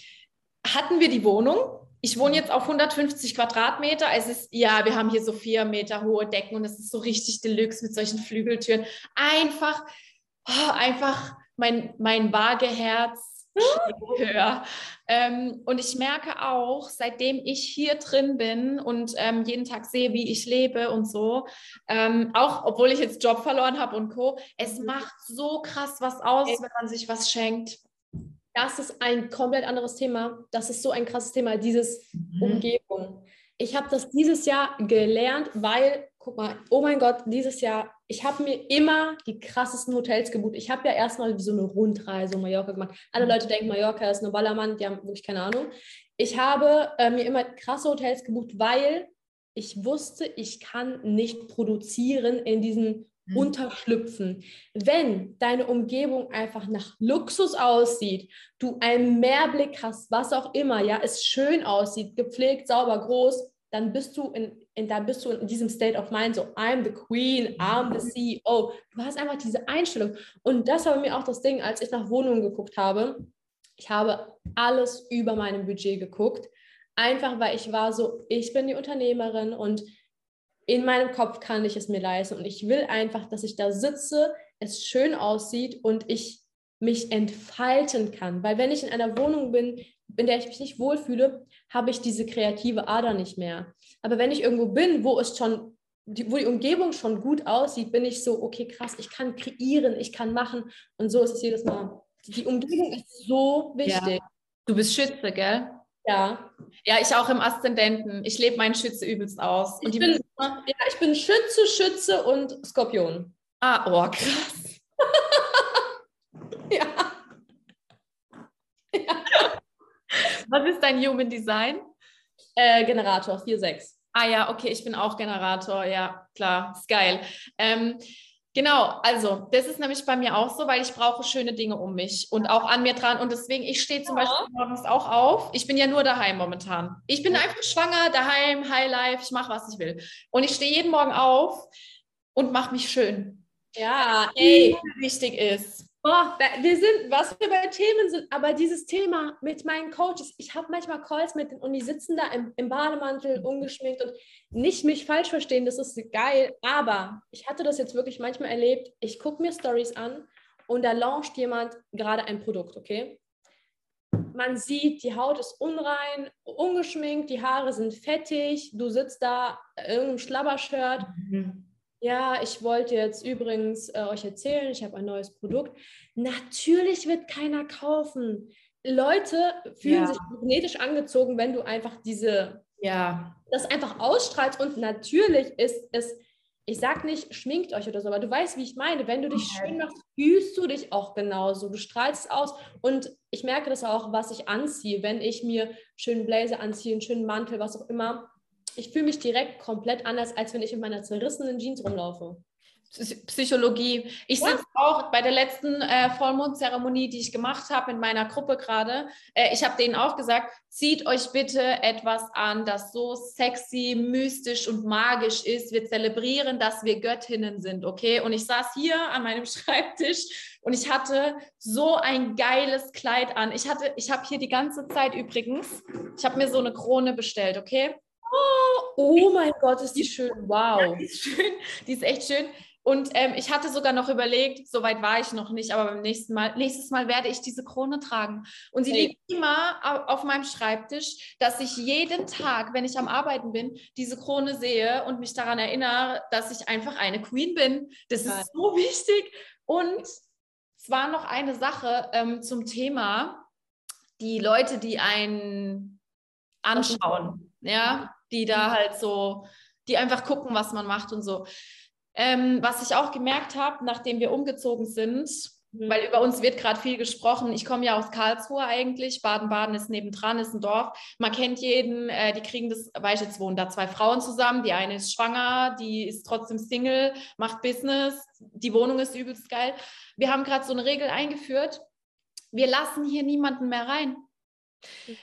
hatten wir die Wohnung. Ich wohne jetzt auf 150 Quadratmeter. Es ist, ja, wir haben hier so vier Meter hohe Decken und es ist so richtig Deluxe mit solchen Flügeltüren. Einfach, oh, einfach mein, mein Waageherz höher. Ähm, und ich merke auch, seitdem ich hier drin bin und ähm, jeden Tag sehe, wie ich lebe und so, ähm, auch obwohl ich jetzt Job verloren habe und Co., es mhm. macht so krass was aus, wenn man sich was schenkt. Das ist ein komplett anderes Thema. Das ist so ein krasses Thema, dieses mhm. Umgebung. Ich habe das dieses Jahr gelernt, weil, guck mal, oh mein Gott, dieses Jahr, ich habe mir immer die krassesten Hotels gebucht. Ich habe ja erstmal so eine Rundreise um Mallorca gemacht. Alle mhm. Leute denken, Mallorca ist eine Ballermann, die haben wirklich keine Ahnung. Ich habe äh, mir immer krasse Hotels gebucht, weil ich wusste, ich kann nicht produzieren in diesen mhm. Unterschlüpfen. Wenn deine Umgebung einfach nach Luxus aussieht, du einen Mehrblick hast, was auch immer, ja, es schön aussieht, gepflegt, sauber, groß, dann bist du in, in, dann bist du in diesem State of Mind, so I'm the Queen, I'm the CEO. Du hast einfach diese Einstellung. Und das war bei mir auch das Ding, als ich nach Wohnungen geguckt habe. Ich habe alles über meinem Budget geguckt, einfach weil ich war so, ich bin die Unternehmerin und in meinem Kopf kann ich es mir leisten und ich will einfach, dass ich da sitze, es schön aussieht und ich mich entfalten kann. Weil wenn ich in einer Wohnung bin, in der ich mich nicht wohlfühle, habe ich diese kreative Ader nicht mehr. Aber wenn ich irgendwo bin, wo es schon, die, wo die Umgebung schon gut aussieht, bin ich so, okay, krass, ich kann kreieren, ich kann machen. Und so ist es jedes Mal. Die Umgebung ist so wichtig. Ja. Du bist Schütze, gell? Ja. Ja, ich auch im Aszendenten. Ich lebe meinen Schütze übelst aus. Und ich, bin, ja, ich bin Schütze, Schütze und Skorpion. Ah, oh, krass. ja. ja. Was ist dein Human Design? Äh, Generator 4-6. Ah ja, okay, ich bin auch Generator, ja, klar, ist geil. Ähm, Genau, also das ist nämlich bei mir auch so, weil ich brauche schöne Dinge um mich und auch an mir dran. Und deswegen, ich stehe zum ja. Beispiel morgens auch auf. Ich bin ja nur daheim momentan. Ich bin einfach schwanger, daheim, High Life, ich mache, was ich will. Und ich stehe jeden Morgen auf und mache mich schön. Ja, ey. Wichtig ist. Boah, wir sind, was wir bei Themen sind, aber dieses Thema mit meinen Coaches, ich habe manchmal Calls mit denen und die sitzen da im, im, Bademantel, ungeschminkt und nicht mich falsch verstehen, das ist geil, aber ich hatte das jetzt wirklich manchmal erlebt, ich gucke mir Stories an und da launcht jemand gerade ein Produkt, okay? Man sieht, die Haut ist unrein, ungeschminkt, die Haare sind fettig, du sitzt da in irgendeinem Schlabbershirt. Mhm ja, ich wollte jetzt übrigens äh, euch erzählen, ich habe ein neues Produkt. Natürlich wird keiner kaufen. Leute fühlen ja. sich magnetisch angezogen, wenn du einfach diese, ja, das einfach ausstrahlst. Und natürlich ist es, ich sag nicht, schminkt euch oder so, aber du weißt, wie ich meine. Wenn du dich okay. schön machst, fühlst du dich auch genauso. Du strahlst es aus. Und ich merke das auch, was ich anziehe. Wenn ich mir schönen Blazer anziehe, einen schönen Mantel, was auch immer, ich fühle mich direkt komplett anders, als wenn ich in meiner zerrissenen Jeans rumlaufe. Psychologie. Ich ja. sitze auch bei der letzten äh, Vollmondzeremonie, die ich gemacht habe in meiner Gruppe gerade. Äh, ich habe denen auch gesagt, zieht euch bitte etwas an, das so sexy, mystisch und magisch ist. Wir zelebrieren, dass wir Göttinnen sind, okay? Und ich saß hier an meinem Schreibtisch und ich hatte so ein geiles Kleid an. Ich hatte, ich habe hier die ganze Zeit übrigens, ich habe mir so eine Krone bestellt, okay? Oh, oh mein Gott, ist die schön. Wow. Ja, die ist schön. Die ist echt schön. Und ähm, ich hatte sogar noch überlegt, so weit war ich noch nicht, aber beim nächsten Mal, nächstes Mal werde ich diese Krone tragen. Und sie hey. liegt immer auf meinem Schreibtisch, dass ich jeden Tag, wenn ich am Arbeiten bin, diese Krone sehe und mich daran erinnere, dass ich einfach eine Queen bin. Das ja. ist so wichtig. Und es war noch eine Sache ähm, zum Thema, die Leute, die einen anschauen, ja, die da halt so, die einfach gucken, was man macht und so. Ähm, was ich auch gemerkt habe, nachdem wir umgezogen sind, mhm. weil über uns wird gerade viel gesprochen. Ich komme ja aus Karlsruhe eigentlich. Baden-Baden ist nebendran, ist ein Dorf. Man kennt jeden. Äh, die kriegen das, ich jetzt wohnen da zwei Frauen zusammen. Die eine ist schwanger, die ist trotzdem Single, macht Business. Die Wohnung ist übelst geil. Wir haben gerade so eine Regel eingeführt. Wir lassen hier niemanden mehr rein.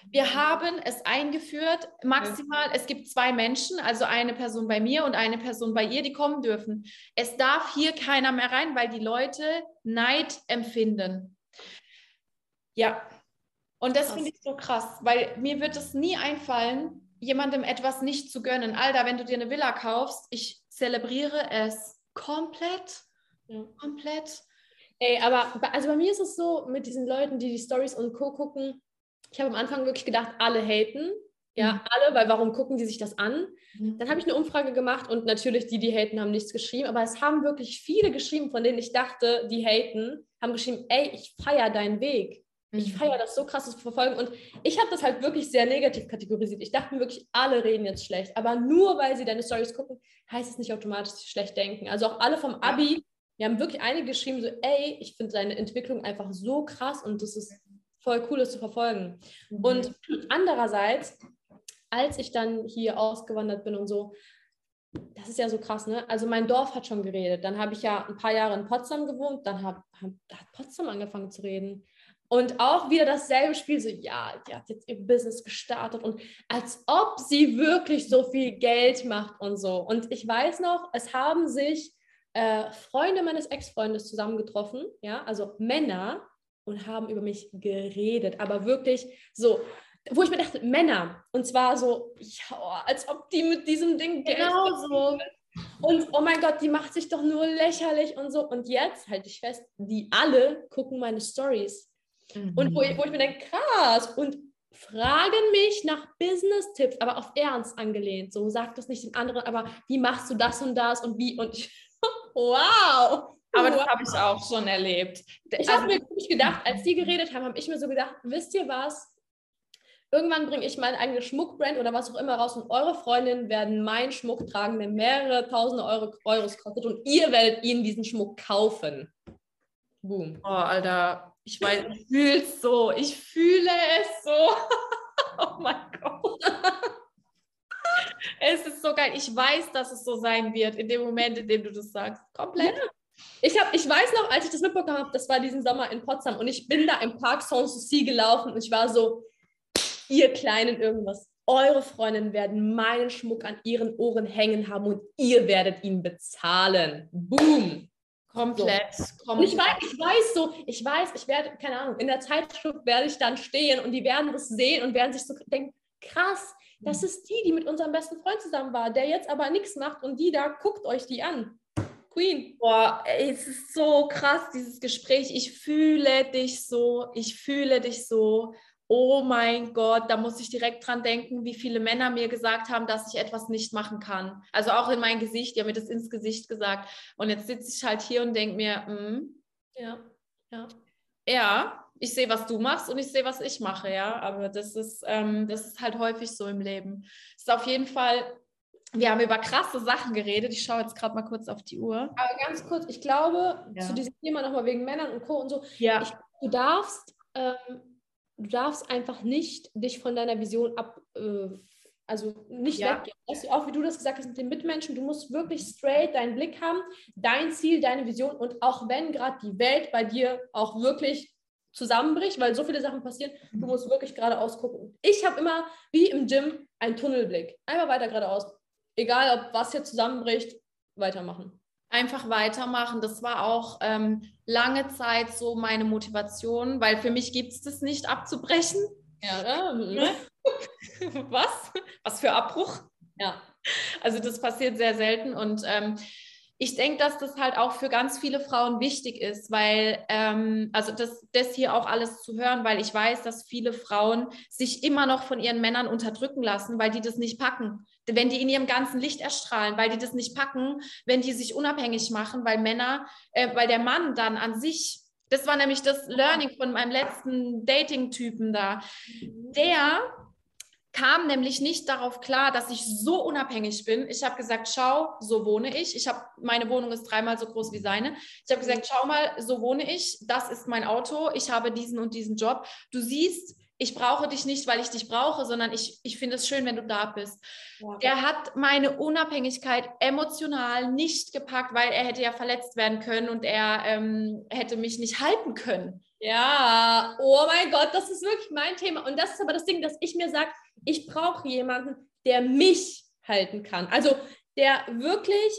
Wir haben es eingeführt, maximal, es gibt zwei Menschen, also eine Person bei mir und eine Person bei ihr, die kommen dürfen. Es darf hier keiner mehr rein, weil die Leute Neid empfinden. Ja. Und das finde ich so krass, weil mir wird es nie einfallen, jemandem etwas nicht zu gönnen. Alter, wenn du dir eine Villa kaufst, ich zelebriere es komplett. Ja. Komplett. Ey, aber also bei mir ist es so, mit diesen Leuten, die die Stories und Co. gucken, ich habe am Anfang wirklich gedacht, alle haten. Ja, mhm. alle, weil warum gucken die sich das an? Mhm. Dann habe ich eine Umfrage gemacht und natürlich die, die haten, haben nichts geschrieben, aber es haben wirklich viele geschrieben, von denen ich dachte, die haten, haben geschrieben, ey, ich feiere deinen Weg. Ich mhm. feiere das so krass zu verfolgen und ich habe das halt wirklich sehr negativ kategorisiert. Ich dachte mir wirklich, alle reden jetzt schlecht, aber nur weil sie deine Stories gucken, heißt es nicht automatisch, dass sie schlecht denken. Also auch alle vom Abi, wir haben wirklich einige geschrieben, so, ey, ich finde deine Entwicklung einfach so krass und das ist voll cool, das zu verfolgen. Mhm. Und andererseits als ich dann hier ausgewandert bin und so, das ist ja so krass, ne? Also mein Dorf hat schon geredet. Dann habe ich ja ein paar Jahre in Potsdam gewohnt, dann hab, hab, hat Potsdam angefangen zu reden. Und auch wieder dasselbe Spiel, so, ja, die hat jetzt ihr Business gestartet und als ob sie wirklich so viel Geld macht und so. Und ich weiß noch, es haben sich äh, Freunde meines Ex-Freundes zusammengetroffen, ja, also Männer, und haben über mich geredet, aber wirklich so, wo ich mir dachte, Männer. Und zwar so, ja, als ob die mit diesem Ding genau so. Und oh mein Gott, die macht sich doch nur lächerlich und so. Und jetzt halte ich fest, die alle gucken meine Stories. Mhm. Und wo ich, wo ich mir denke, krass. Und fragen mich nach Business-Tipps, aber auf Ernst angelehnt. So, sag das nicht den anderen, aber wie machst du das und das und wie? Und ich, wow. Aber das habe ich auch schon erlebt. Ich habe mir gedacht, als die geredet haben, habe ich mir so gedacht, wisst ihr was? Irgendwann bringe ich meine eigene Schmuckbrand oder was auch immer raus und eure Freundinnen werden meinen Schmuck tragen, der mehrere tausende Euro, Euros kostet und ihr werdet ihnen diesen Schmuck kaufen. Boom. Oh, Alter, ich weiß, ich fühle es so. Ich fühle es so. oh mein Gott. es ist so geil. Ich weiß, dass es so sein wird, in dem Moment, in dem du das sagst. Komplett. Ja. Ich, hab, ich weiß noch, als ich das mitbekommen habe, das war diesen Sommer in Potsdam und ich bin da im Park Sanssouci gelaufen und ich war so, ihr Kleinen irgendwas. Eure Freundinnen werden meinen Schmuck an ihren Ohren hängen haben und ihr werdet ihn bezahlen. Boom. Komplett. So. komplett. ich weiß, ich weiß so, ich weiß, ich werde, keine Ahnung, in der Zeitschrift werde ich dann stehen und die werden das sehen und werden sich so denken, krass, das mhm. ist die, die mit unserem besten Freund zusammen war, der jetzt aber nichts macht und die da, guckt euch die an. Queen. Boah, ey, es ist so krass, dieses Gespräch. Ich fühle dich so, ich fühle dich so oh mein Gott, da muss ich direkt dran denken, wie viele Männer mir gesagt haben, dass ich etwas nicht machen kann. Also auch in mein Gesicht, die haben mir das ins Gesicht gesagt. Und jetzt sitze ich halt hier und denke mir, mm, ja, ja. Ja, ich sehe, was du machst und ich sehe, was ich mache, ja. Aber das ist, ähm, das ist halt häufig so im Leben. Es ist auf jeden Fall wir haben über krasse Sachen geredet. Ich schaue jetzt gerade mal kurz auf die Uhr. Aber ganz kurz, ich glaube, ja. zu diesem Thema nochmal wegen Männern und Co. und so, ja. Ich, du darfst ähm, du darfst einfach nicht dich von deiner Vision ab, äh, also nicht ja. weggehen. Du, auch wie du das gesagt hast mit den Mitmenschen, du musst wirklich straight deinen Blick haben, dein Ziel, deine Vision und auch wenn gerade die Welt bei dir auch wirklich zusammenbricht, weil so viele Sachen passieren, du musst wirklich geradeaus gucken. Ich habe immer, wie im Gym, einen Tunnelblick. Einfach weiter geradeaus. Egal, ob was jetzt zusammenbricht, weitermachen einfach weitermachen. Das war auch ähm, lange Zeit so meine Motivation, weil für mich gibt es das nicht abzubrechen. Ja, ne? Was? Was für Abbruch? Ja. Also das passiert sehr selten und ähm, ich denke, dass das halt auch für ganz viele Frauen wichtig ist, weil, ähm, also das, das hier auch alles zu hören, weil ich weiß, dass viele Frauen sich immer noch von ihren Männern unterdrücken lassen, weil die das nicht packen. Wenn die in ihrem ganzen Licht erstrahlen, weil die das nicht packen, wenn die sich unabhängig machen, weil Männer, äh, weil der Mann dann an sich das war nämlich das Learning von meinem letzten Dating-Typen da. Der kam nämlich nicht darauf klar, dass ich so unabhängig bin. Ich habe gesagt, schau, so wohne ich. Ich habe meine Wohnung ist dreimal so groß wie seine. Ich habe gesagt, schau mal, so wohne ich. Das ist mein Auto. Ich habe diesen und diesen Job. Du siehst, ich brauche dich nicht, weil ich dich brauche, sondern ich, ich finde es schön, wenn du da bist. Ja. Er hat meine Unabhängigkeit emotional nicht gepackt, weil er hätte ja verletzt werden können und er ähm, hätte mich nicht halten können. Ja, oh mein Gott, das ist wirklich mein Thema. Und das ist aber das Ding, dass ich mir sage, ich brauche jemanden, der mich halten kann. Also der wirklich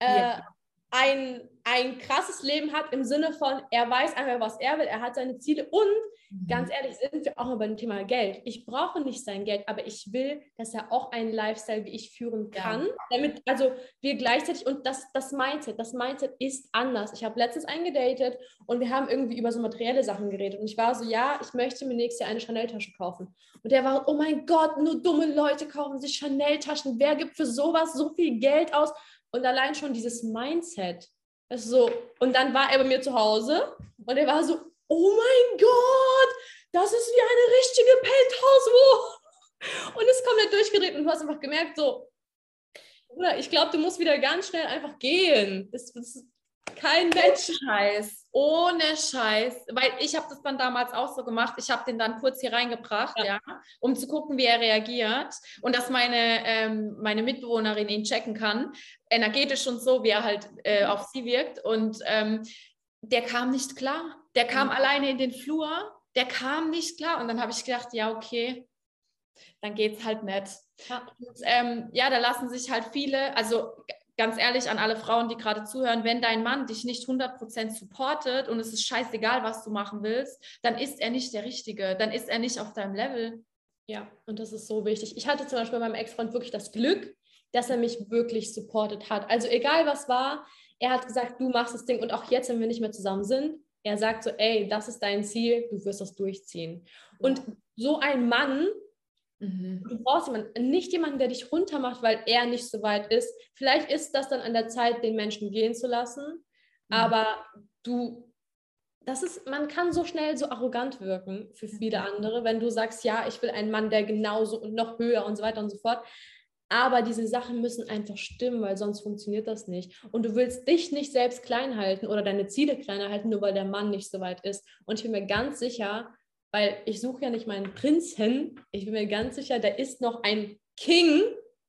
äh, ja. ein, ein krasses Leben hat im Sinne von, er weiß einfach, was er will, er hat seine Ziele und mhm. ganz ehrlich sind wir auch mal beim Thema Geld. Ich brauche nicht sein Geld, aber ich will, dass er auch einen Lifestyle wie ich führen kann, ja. damit also wir gleichzeitig und das das Mindset, das Mindset ist anders. Ich habe letztens eingedatet und wir haben irgendwie über so materielle Sachen geredet und ich war so, ja, ich möchte mir nächstes Jahr eine Chanel-Tasche kaufen. Und der war, oh mein Gott, nur dumme Leute kaufen sich Chanel-Taschen. Wer gibt für sowas so viel Geld aus? Und allein schon dieses Mindset so, und dann war er bei mir zu Hause und er war so, oh mein Gott, das ist wie eine richtige Penthouse-Wohnung. Und ist komplett durchgedreht und du hast einfach gemerkt, so, ich glaube, du musst wieder ganz schnell einfach gehen. Das, das, kein Mensch. Scheiß, ohne Scheiß. Weil ich habe das dann damals auch so gemacht. Ich habe den dann kurz hier reingebracht, ja. ja. um zu gucken, wie er reagiert und dass meine, ähm, meine Mitbewohnerin ihn checken kann, energetisch und so, wie er halt äh, auf sie wirkt. Und ähm, der kam nicht klar. Der kam mhm. alleine in den Flur, der kam nicht klar. Und dann habe ich gedacht, ja, okay, dann geht es halt nicht. Ja. Und, ähm, ja, da lassen sich halt viele, also ganz ehrlich an alle Frauen, die gerade zuhören, wenn dein Mann dich nicht 100% supportet und es ist scheißegal, was du machen willst, dann ist er nicht der Richtige, dann ist er nicht auf deinem Level. Ja, und das ist so wichtig. Ich hatte zum Beispiel bei meinem Ex-Freund wirklich das Glück, dass er mich wirklich supportet hat. Also egal was war, er hat gesagt, du machst das Ding und auch jetzt, wenn wir nicht mehr zusammen sind, er sagt so, ey, das ist dein Ziel, du wirst das durchziehen. Und so ein Mann Mhm. Du brauchst jemanden, nicht jemanden, der dich runtermacht, weil er nicht so weit ist. Vielleicht ist das dann an der Zeit, den Menschen gehen zu lassen, mhm. aber du, das ist, man kann so schnell so arrogant wirken für viele andere, wenn du sagst, ja, ich will einen Mann, der genauso und noch höher und so weiter und so fort. Aber diese Sachen müssen einfach stimmen, weil sonst funktioniert das nicht. Und du willst dich nicht selbst klein halten oder deine Ziele kleiner halten, nur weil der Mann nicht so weit ist. Und ich bin mir ganz sicher, weil ich suche ja nicht meinen Prinzen. Ich bin mir ganz sicher, da ist noch ein King,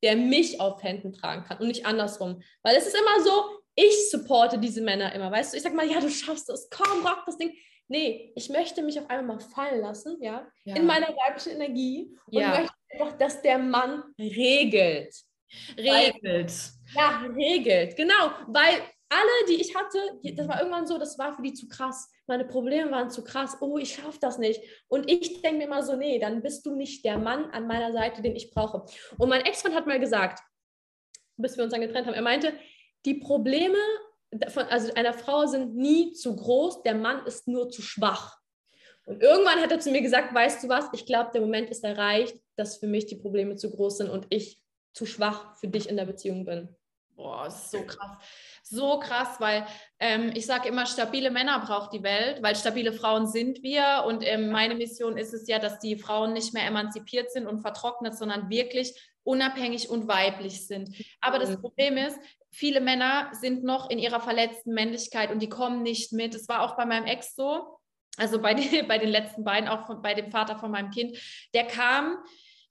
der mich auf Händen tragen kann und nicht andersrum. Weil es ist immer so, ich supporte diese Männer immer, weißt du? Ich sag mal, ja, du schaffst das, komm, rock das Ding. Nee, ich möchte mich auf einmal mal fallen lassen, ja, ja. in meiner weiblichen Energie und ja. möchte einfach, dass der Mann regelt. Regelt. Weil, ja, regelt, genau, weil alle, die ich hatte, das war irgendwann so, das war für die zu krass meine Probleme waren zu krass, oh, ich schaffe das nicht. Und ich denke mir immer so, nee, dann bist du nicht der Mann an meiner Seite, den ich brauche. Und mein Ex-Freund hat mal gesagt, bis wir uns dann getrennt haben, er meinte, die Probleme von, also einer Frau sind nie zu groß, der Mann ist nur zu schwach. Und irgendwann hat er zu mir gesagt, weißt du was, ich glaube, der Moment ist erreicht, dass für mich die Probleme zu groß sind und ich zu schwach für dich in der Beziehung bin. Boah, das ist so krass so krass, weil ähm, ich sage immer, stabile Männer braucht die Welt, weil stabile Frauen sind wir. Und ähm, meine Mission ist es ja, dass die Frauen nicht mehr emanzipiert sind und vertrocknet, sondern wirklich unabhängig und weiblich sind. Aber das mhm. Problem ist, viele Männer sind noch in ihrer verletzten Männlichkeit und die kommen nicht mit. Es war auch bei meinem Ex so, also bei, den, bei den letzten beiden, auch von, bei dem Vater von meinem Kind. Der kam,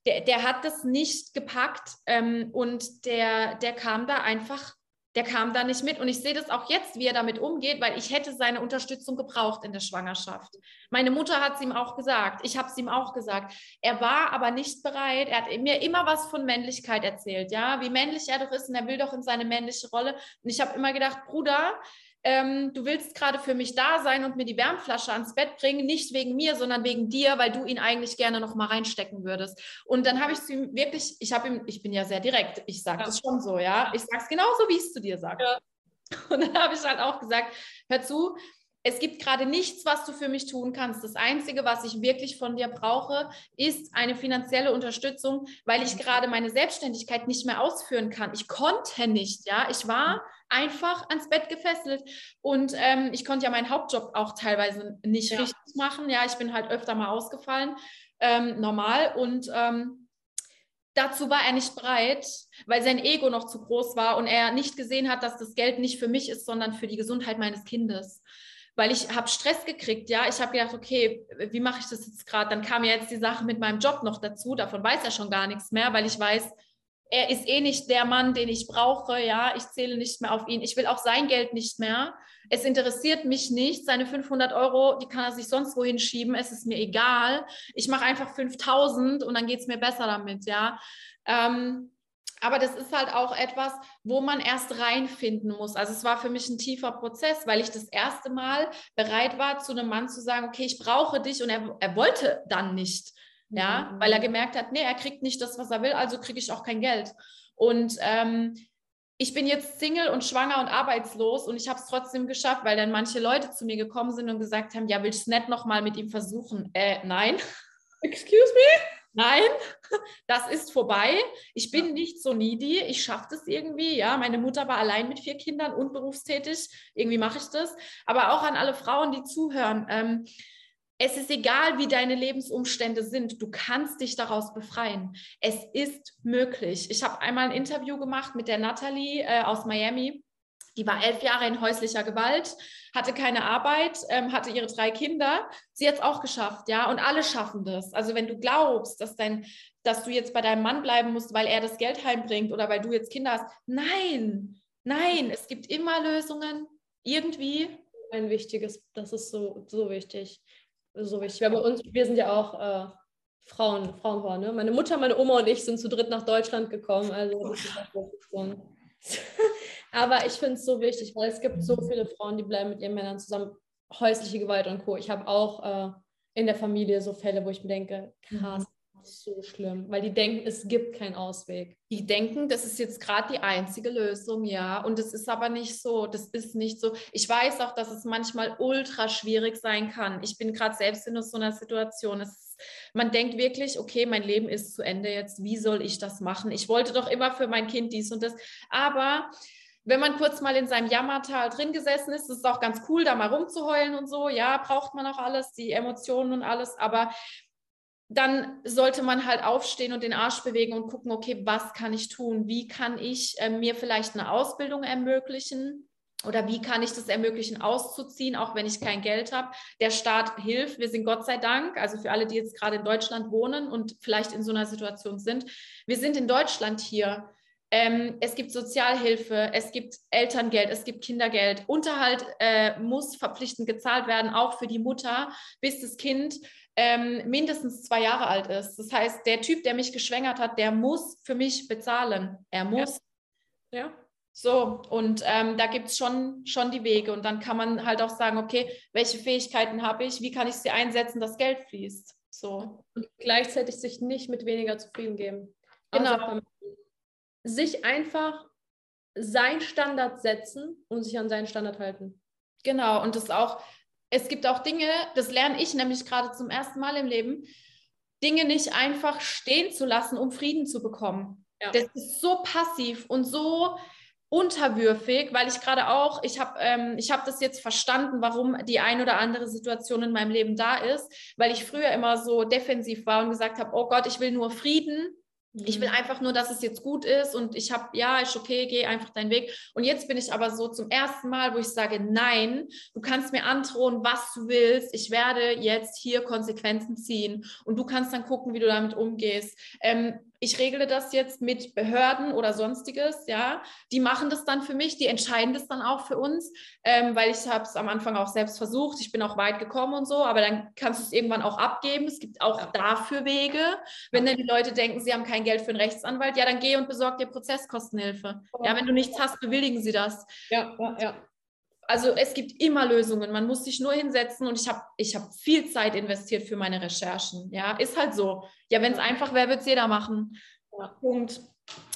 der, der hat das nicht gepackt ähm, und der, der kam da einfach der kam da nicht mit. Und ich sehe das auch jetzt, wie er damit umgeht, weil ich hätte seine Unterstützung gebraucht in der Schwangerschaft. Meine Mutter hat es ihm auch gesagt. Ich habe es ihm auch gesagt. Er war aber nicht bereit. Er hat mir immer was von Männlichkeit erzählt, ja, wie männlich er doch ist und er will doch in seine männliche Rolle. Und ich habe immer gedacht, Bruder, ähm, du willst gerade für mich da sein und mir die Wärmflasche ans Bett bringen, nicht wegen mir, sondern wegen dir, weil du ihn eigentlich gerne noch mal reinstecken würdest. Und dann habe ich zu ihm wirklich, ich habe ihm, ich bin ja sehr direkt, ich sage ja. das schon so, ja, ich sage es genauso, wie ich es zu dir sage. Ja. Und dann habe ich halt auch gesagt, hör zu, es gibt gerade nichts, was du für mich tun kannst. Das Einzige, was ich wirklich von dir brauche, ist eine finanzielle Unterstützung, weil ich gerade meine Selbstständigkeit nicht mehr ausführen kann. Ich konnte nicht, ja. Ich war einfach ans Bett gefesselt und ähm, ich konnte ja meinen Hauptjob auch teilweise nicht ja. richtig machen. Ja, ich bin halt öfter mal ausgefallen, ähm, normal und ähm, dazu war er nicht bereit, weil sein Ego noch zu groß war und er nicht gesehen hat, dass das Geld nicht für mich ist, sondern für die Gesundheit meines Kindes weil ich habe Stress gekriegt, ja. Ich habe gedacht, okay, wie mache ich das jetzt gerade? Dann kam ja jetzt die Sache mit meinem Job noch dazu. Davon weiß er schon gar nichts mehr, weil ich weiß, er ist eh nicht der Mann, den ich brauche, ja. Ich zähle nicht mehr auf ihn. Ich will auch sein Geld nicht mehr. Es interessiert mich nicht. Seine 500 Euro, die kann er sich sonst wohin schieben. Es ist mir egal. Ich mache einfach 5000 und dann geht es mir besser damit, ja. Ähm, aber das ist halt auch etwas, wo man erst reinfinden muss. Also es war für mich ein tiefer Prozess, weil ich das erste Mal bereit war, zu einem Mann zu sagen, okay, ich brauche dich und er, er wollte dann nicht. Ja, mhm. weil er gemerkt hat, nee, er kriegt nicht das, was er will, also kriege ich auch kein Geld. Und ähm, ich bin jetzt Single und schwanger und arbeitslos und ich habe es trotzdem geschafft, weil dann manche Leute zu mir gekommen sind und gesagt haben, ja, willst du es nicht nochmal mit ihm versuchen? Äh, nein. Excuse me? Nein, das ist vorbei. Ich bin nicht so needy. Ich schaffe das irgendwie. Ja, meine Mutter war allein mit vier Kindern und berufstätig. Irgendwie mache ich das. Aber auch an alle Frauen, die zuhören. Ähm, es ist egal, wie deine Lebensumstände sind, du kannst dich daraus befreien. Es ist möglich. Ich habe einmal ein Interview gemacht mit der Natalie äh, aus Miami. Die war elf Jahre in häuslicher Gewalt, hatte keine Arbeit, ähm, hatte ihre drei Kinder. Sie hat es auch geschafft, ja. Und alle schaffen das. Also wenn du glaubst, dass dein, dass du jetzt bei deinem Mann bleiben musst, weil er das Geld heimbringt oder weil du jetzt Kinder hast, nein, nein, es gibt immer Lösungen. Irgendwie. Ein wichtiges, das ist so, so wichtig so wichtig. Wir, bei uns, wir sind ja auch äh, Frauen, Frauenpaar, ne? Meine Mutter, meine Oma und ich sind zu dritt nach Deutschland gekommen. Also das ist. Aber ich finde es so wichtig, weil es gibt so viele Frauen, die bleiben mit ihren Männern zusammen. Häusliche Gewalt und Co. Ich habe auch äh, in der Familie so Fälle, wo ich mir denke, krass, so schlimm, weil die denken, es gibt keinen Ausweg. Die denken, das ist jetzt gerade die einzige Lösung, ja. Und es ist aber nicht so. Das ist nicht so. Ich weiß auch, dass es manchmal ultra schwierig sein kann. Ich bin gerade selbst in so einer Situation. Es, man denkt wirklich, okay, mein Leben ist zu Ende jetzt. Wie soll ich das machen? Ich wollte doch immer für mein Kind dies und das. Aber wenn man kurz mal in seinem Jammertal drin gesessen ist, ist es auch ganz cool, da mal rumzuheulen und so. Ja, braucht man auch alles, die Emotionen und alles. Aber dann sollte man halt aufstehen und den Arsch bewegen und gucken, okay, was kann ich tun? Wie kann ich äh, mir vielleicht eine Ausbildung ermöglichen? Oder wie kann ich das ermöglichen, auszuziehen, auch wenn ich kein Geld habe? Der Staat hilft. Wir sind Gott sei Dank, also für alle, die jetzt gerade in Deutschland wohnen und vielleicht in so einer Situation sind, wir sind in Deutschland hier. Ähm, es gibt Sozialhilfe, es gibt Elterngeld, es gibt Kindergeld. Unterhalt äh, muss verpflichtend gezahlt werden, auch für die Mutter, bis das Kind ähm, mindestens zwei Jahre alt ist. Das heißt, der Typ, der mich geschwängert hat, der muss für mich bezahlen. Er muss. Ja. ja. So, und ähm, da gibt es schon, schon die Wege. Und dann kann man halt auch sagen, okay, welche Fähigkeiten habe ich, wie kann ich sie einsetzen, dass Geld fließt. So. Und gleichzeitig sich nicht mit weniger zufrieden geben. Genau. Also, sich einfach sein Standard setzen und sich an seinen Standard halten. Genau, und das auch es gibt auch Dinge, das lerne ich nämlich gerade zum ersten Mal im Leben, Dinge nicht einfach stehen zu lassen, um Frieden zu bekommen. Ja. Das ist so passiv und so unterwürfig, weil ich gerade auch, ich habe ähm, ich hab das jetzt verstanden, warum die ein oder andere Situation in meinem Leben da ist, weil ich früher immer so defensiv war und gesagt habe, oh Gott, ich will nur Frieden ich will mhm. einfach nur, dass es jetzt gut ist und ich habe, ja, ist okay, geh einfach deinen Weg. Und jetzt bin ich aber so zum ersten Mal, wo ich sage, nein, du kannst mir androhen, was du willst. Ich werde jetzt hier Konsequenzen ziehen und du kannst dann gucken, wie du damit umgehst. Ähm, ich regle das jetzt mit Behörden oder sonstiges, ja, die machen das dann für mich, die entscheiden das dann auch für uns, ähm, weil ich habe es am Anfang auch selbst versucht, ich bin auch weit gekommen und so, aber dann kannst du es irgendwann auch abgeben. Es gibt auch dafür Wege. Wenn dann die Leute denken, sie haben kein Geld für einen Rechtsanwalt, ja, dann geh und besorg dir Prozesskostenhilfe. Ja, wenn du nichts hast, bewilligen sie das. Ja, ja, ja also es gibt immer Lösungen. Man muss sich nur hinsetzen und ich habe ich hab viel Zeit investiert für meine Recherchen. Ja, ist halt so. Ja, wenn es einfach wäre, würde es jeder machen. Ja. Punkt.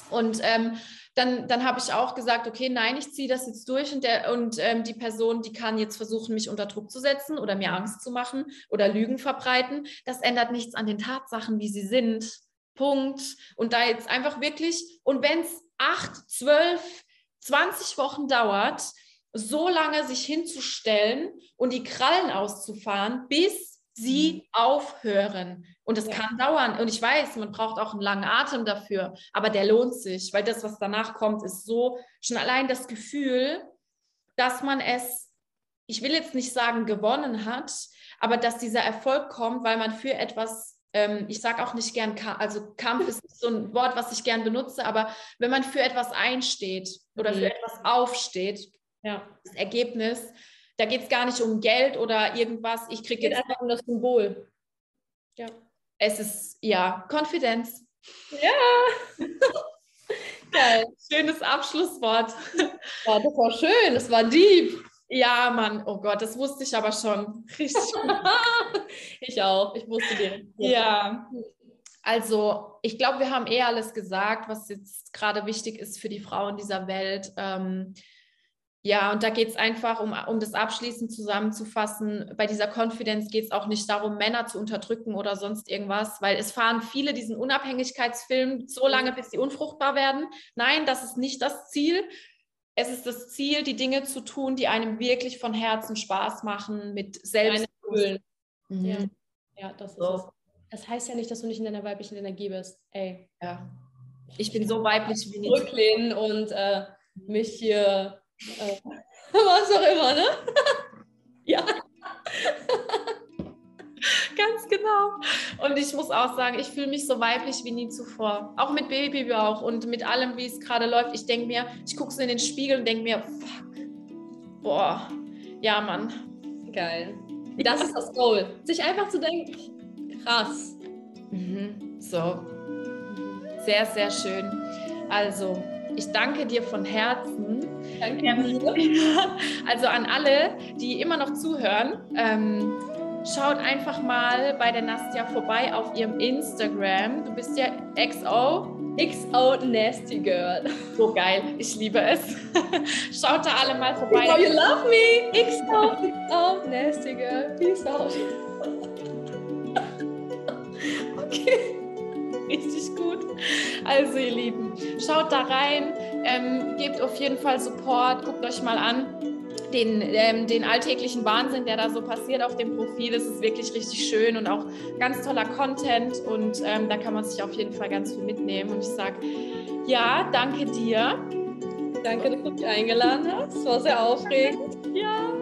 Und ähm, dann, dann habe ich auch gesagt, okay, nein, ich ziehe das jetzt durch und, der, und ähm, die Person, die kann jetzt versuchen, mich unter Druck zu setzen oder mir Angst zu machen oder Lügen verbreiten. Das ändert nichts an den Tatsachen, wie sie sind. Punkt. Und da jetzt einfach wirklich, und wenn es acht, zwölf, 20 Wochen dauert, so lange sich hinzustellen und die Krallen auszufahren, bis sie mhm. aufhören. Und das ja. kann dauern. Und ich weiß, man braucht auch einen langen Atem dafür, aber der lohnt sich, weil das, was danach kommt, ist so schon allein das Gefühl, dass man es, ich will jetzt nicht sagen, gewonnen hat, aber dass dieser Erfolg kommt, weil man für etwas ähm, ich sage auch nicht gern, also Kampf ist so ein Wort, was ich gern benutze, aber wenn man für etwas einsteht oder mhm. für etwas aufsteht, ja. Das Ergebnis, da geht es gar nicht um Geld oder irgendwas. Ich kriege jetzt einfach um das Symbol. Ja. Es ist ja Konfidenz. Ja. Geil. Schönes Abschlusswort. Ja, das war schön, das war deep. Ja, Mann, oh Gott, das wusste ich aber schon. Richtig ich auch, ich wusste den. Ja. Also, ich glaube, wir haben eh alles gesagt, was jetzt gerade wichtig ist für die Frauen dieser Welt. Ähm, ja, und da geht es einfach, um, um das abschließend zusammenzufassen, bei dieser Konfidenz geht es auch nicht darum, Männer zu unterdrücken oder sonst irgendwas, weil es fahren viele diesen Unabhängigkeitsfilm so lange, bis sie unfruchtbar werden. Nein, das ist nicht das Ziel. Es ist das Ziel, die Dinge zu tun, die einem wirklich von Herzen Spaß machen, mit Selbstgefühl. Mhm. Ja. ja, das ist so. es. Das heißt ja nicht, dass du nicht in deiner weiblichen Energie bist. Ey. Ja. Ich bin so weiblich wie nie. Zurücklehnen und äh, mich hier äh, was auch immer, ne? ja. Ganz genau. Und ich muss auch sagen, ich fühle mich so weiblich wie nie zuvor. Auch mit Babybauch und mit allem, wie es gerade läuft. Ich denke mir, ich gucke so in den Spiegel und denke mir, fuck, boah, ja, Mann. Geil. Das ist das Goal. Sich einfach zu denken, krass. Mhm. So. Sehr, sehr schön. Also, ich danke dir von Herzen. Also an alle, die immer noch zuhören, ähm, schaut einfach mal bei der Nastja vorbei auf ihrem Instagram. Du bist ja XO. XO Nasty Girl. So geil, ich liebe es. Schaut da alle mal vorbei. Oh, you love me. XO, XO Nasty Girl. Peace out. okay. Richtig gut. Also ihr Lieben, schaut da rein, ähm, gebt auf jeden Fall Support, guckt euch mal an. Den, ähm, den alltäglichen Wahnsinn, der da so passiert auf dem Profil, das ist wirklich richtig schön und auch ganz toller Content und ähm, da kann man sich auf jeden Fall ganz viel mitnehmen. Und ich sage, ja, danke dir. Danke, dass du mich eingeladen hast. Es war sehr aufregend. Ja.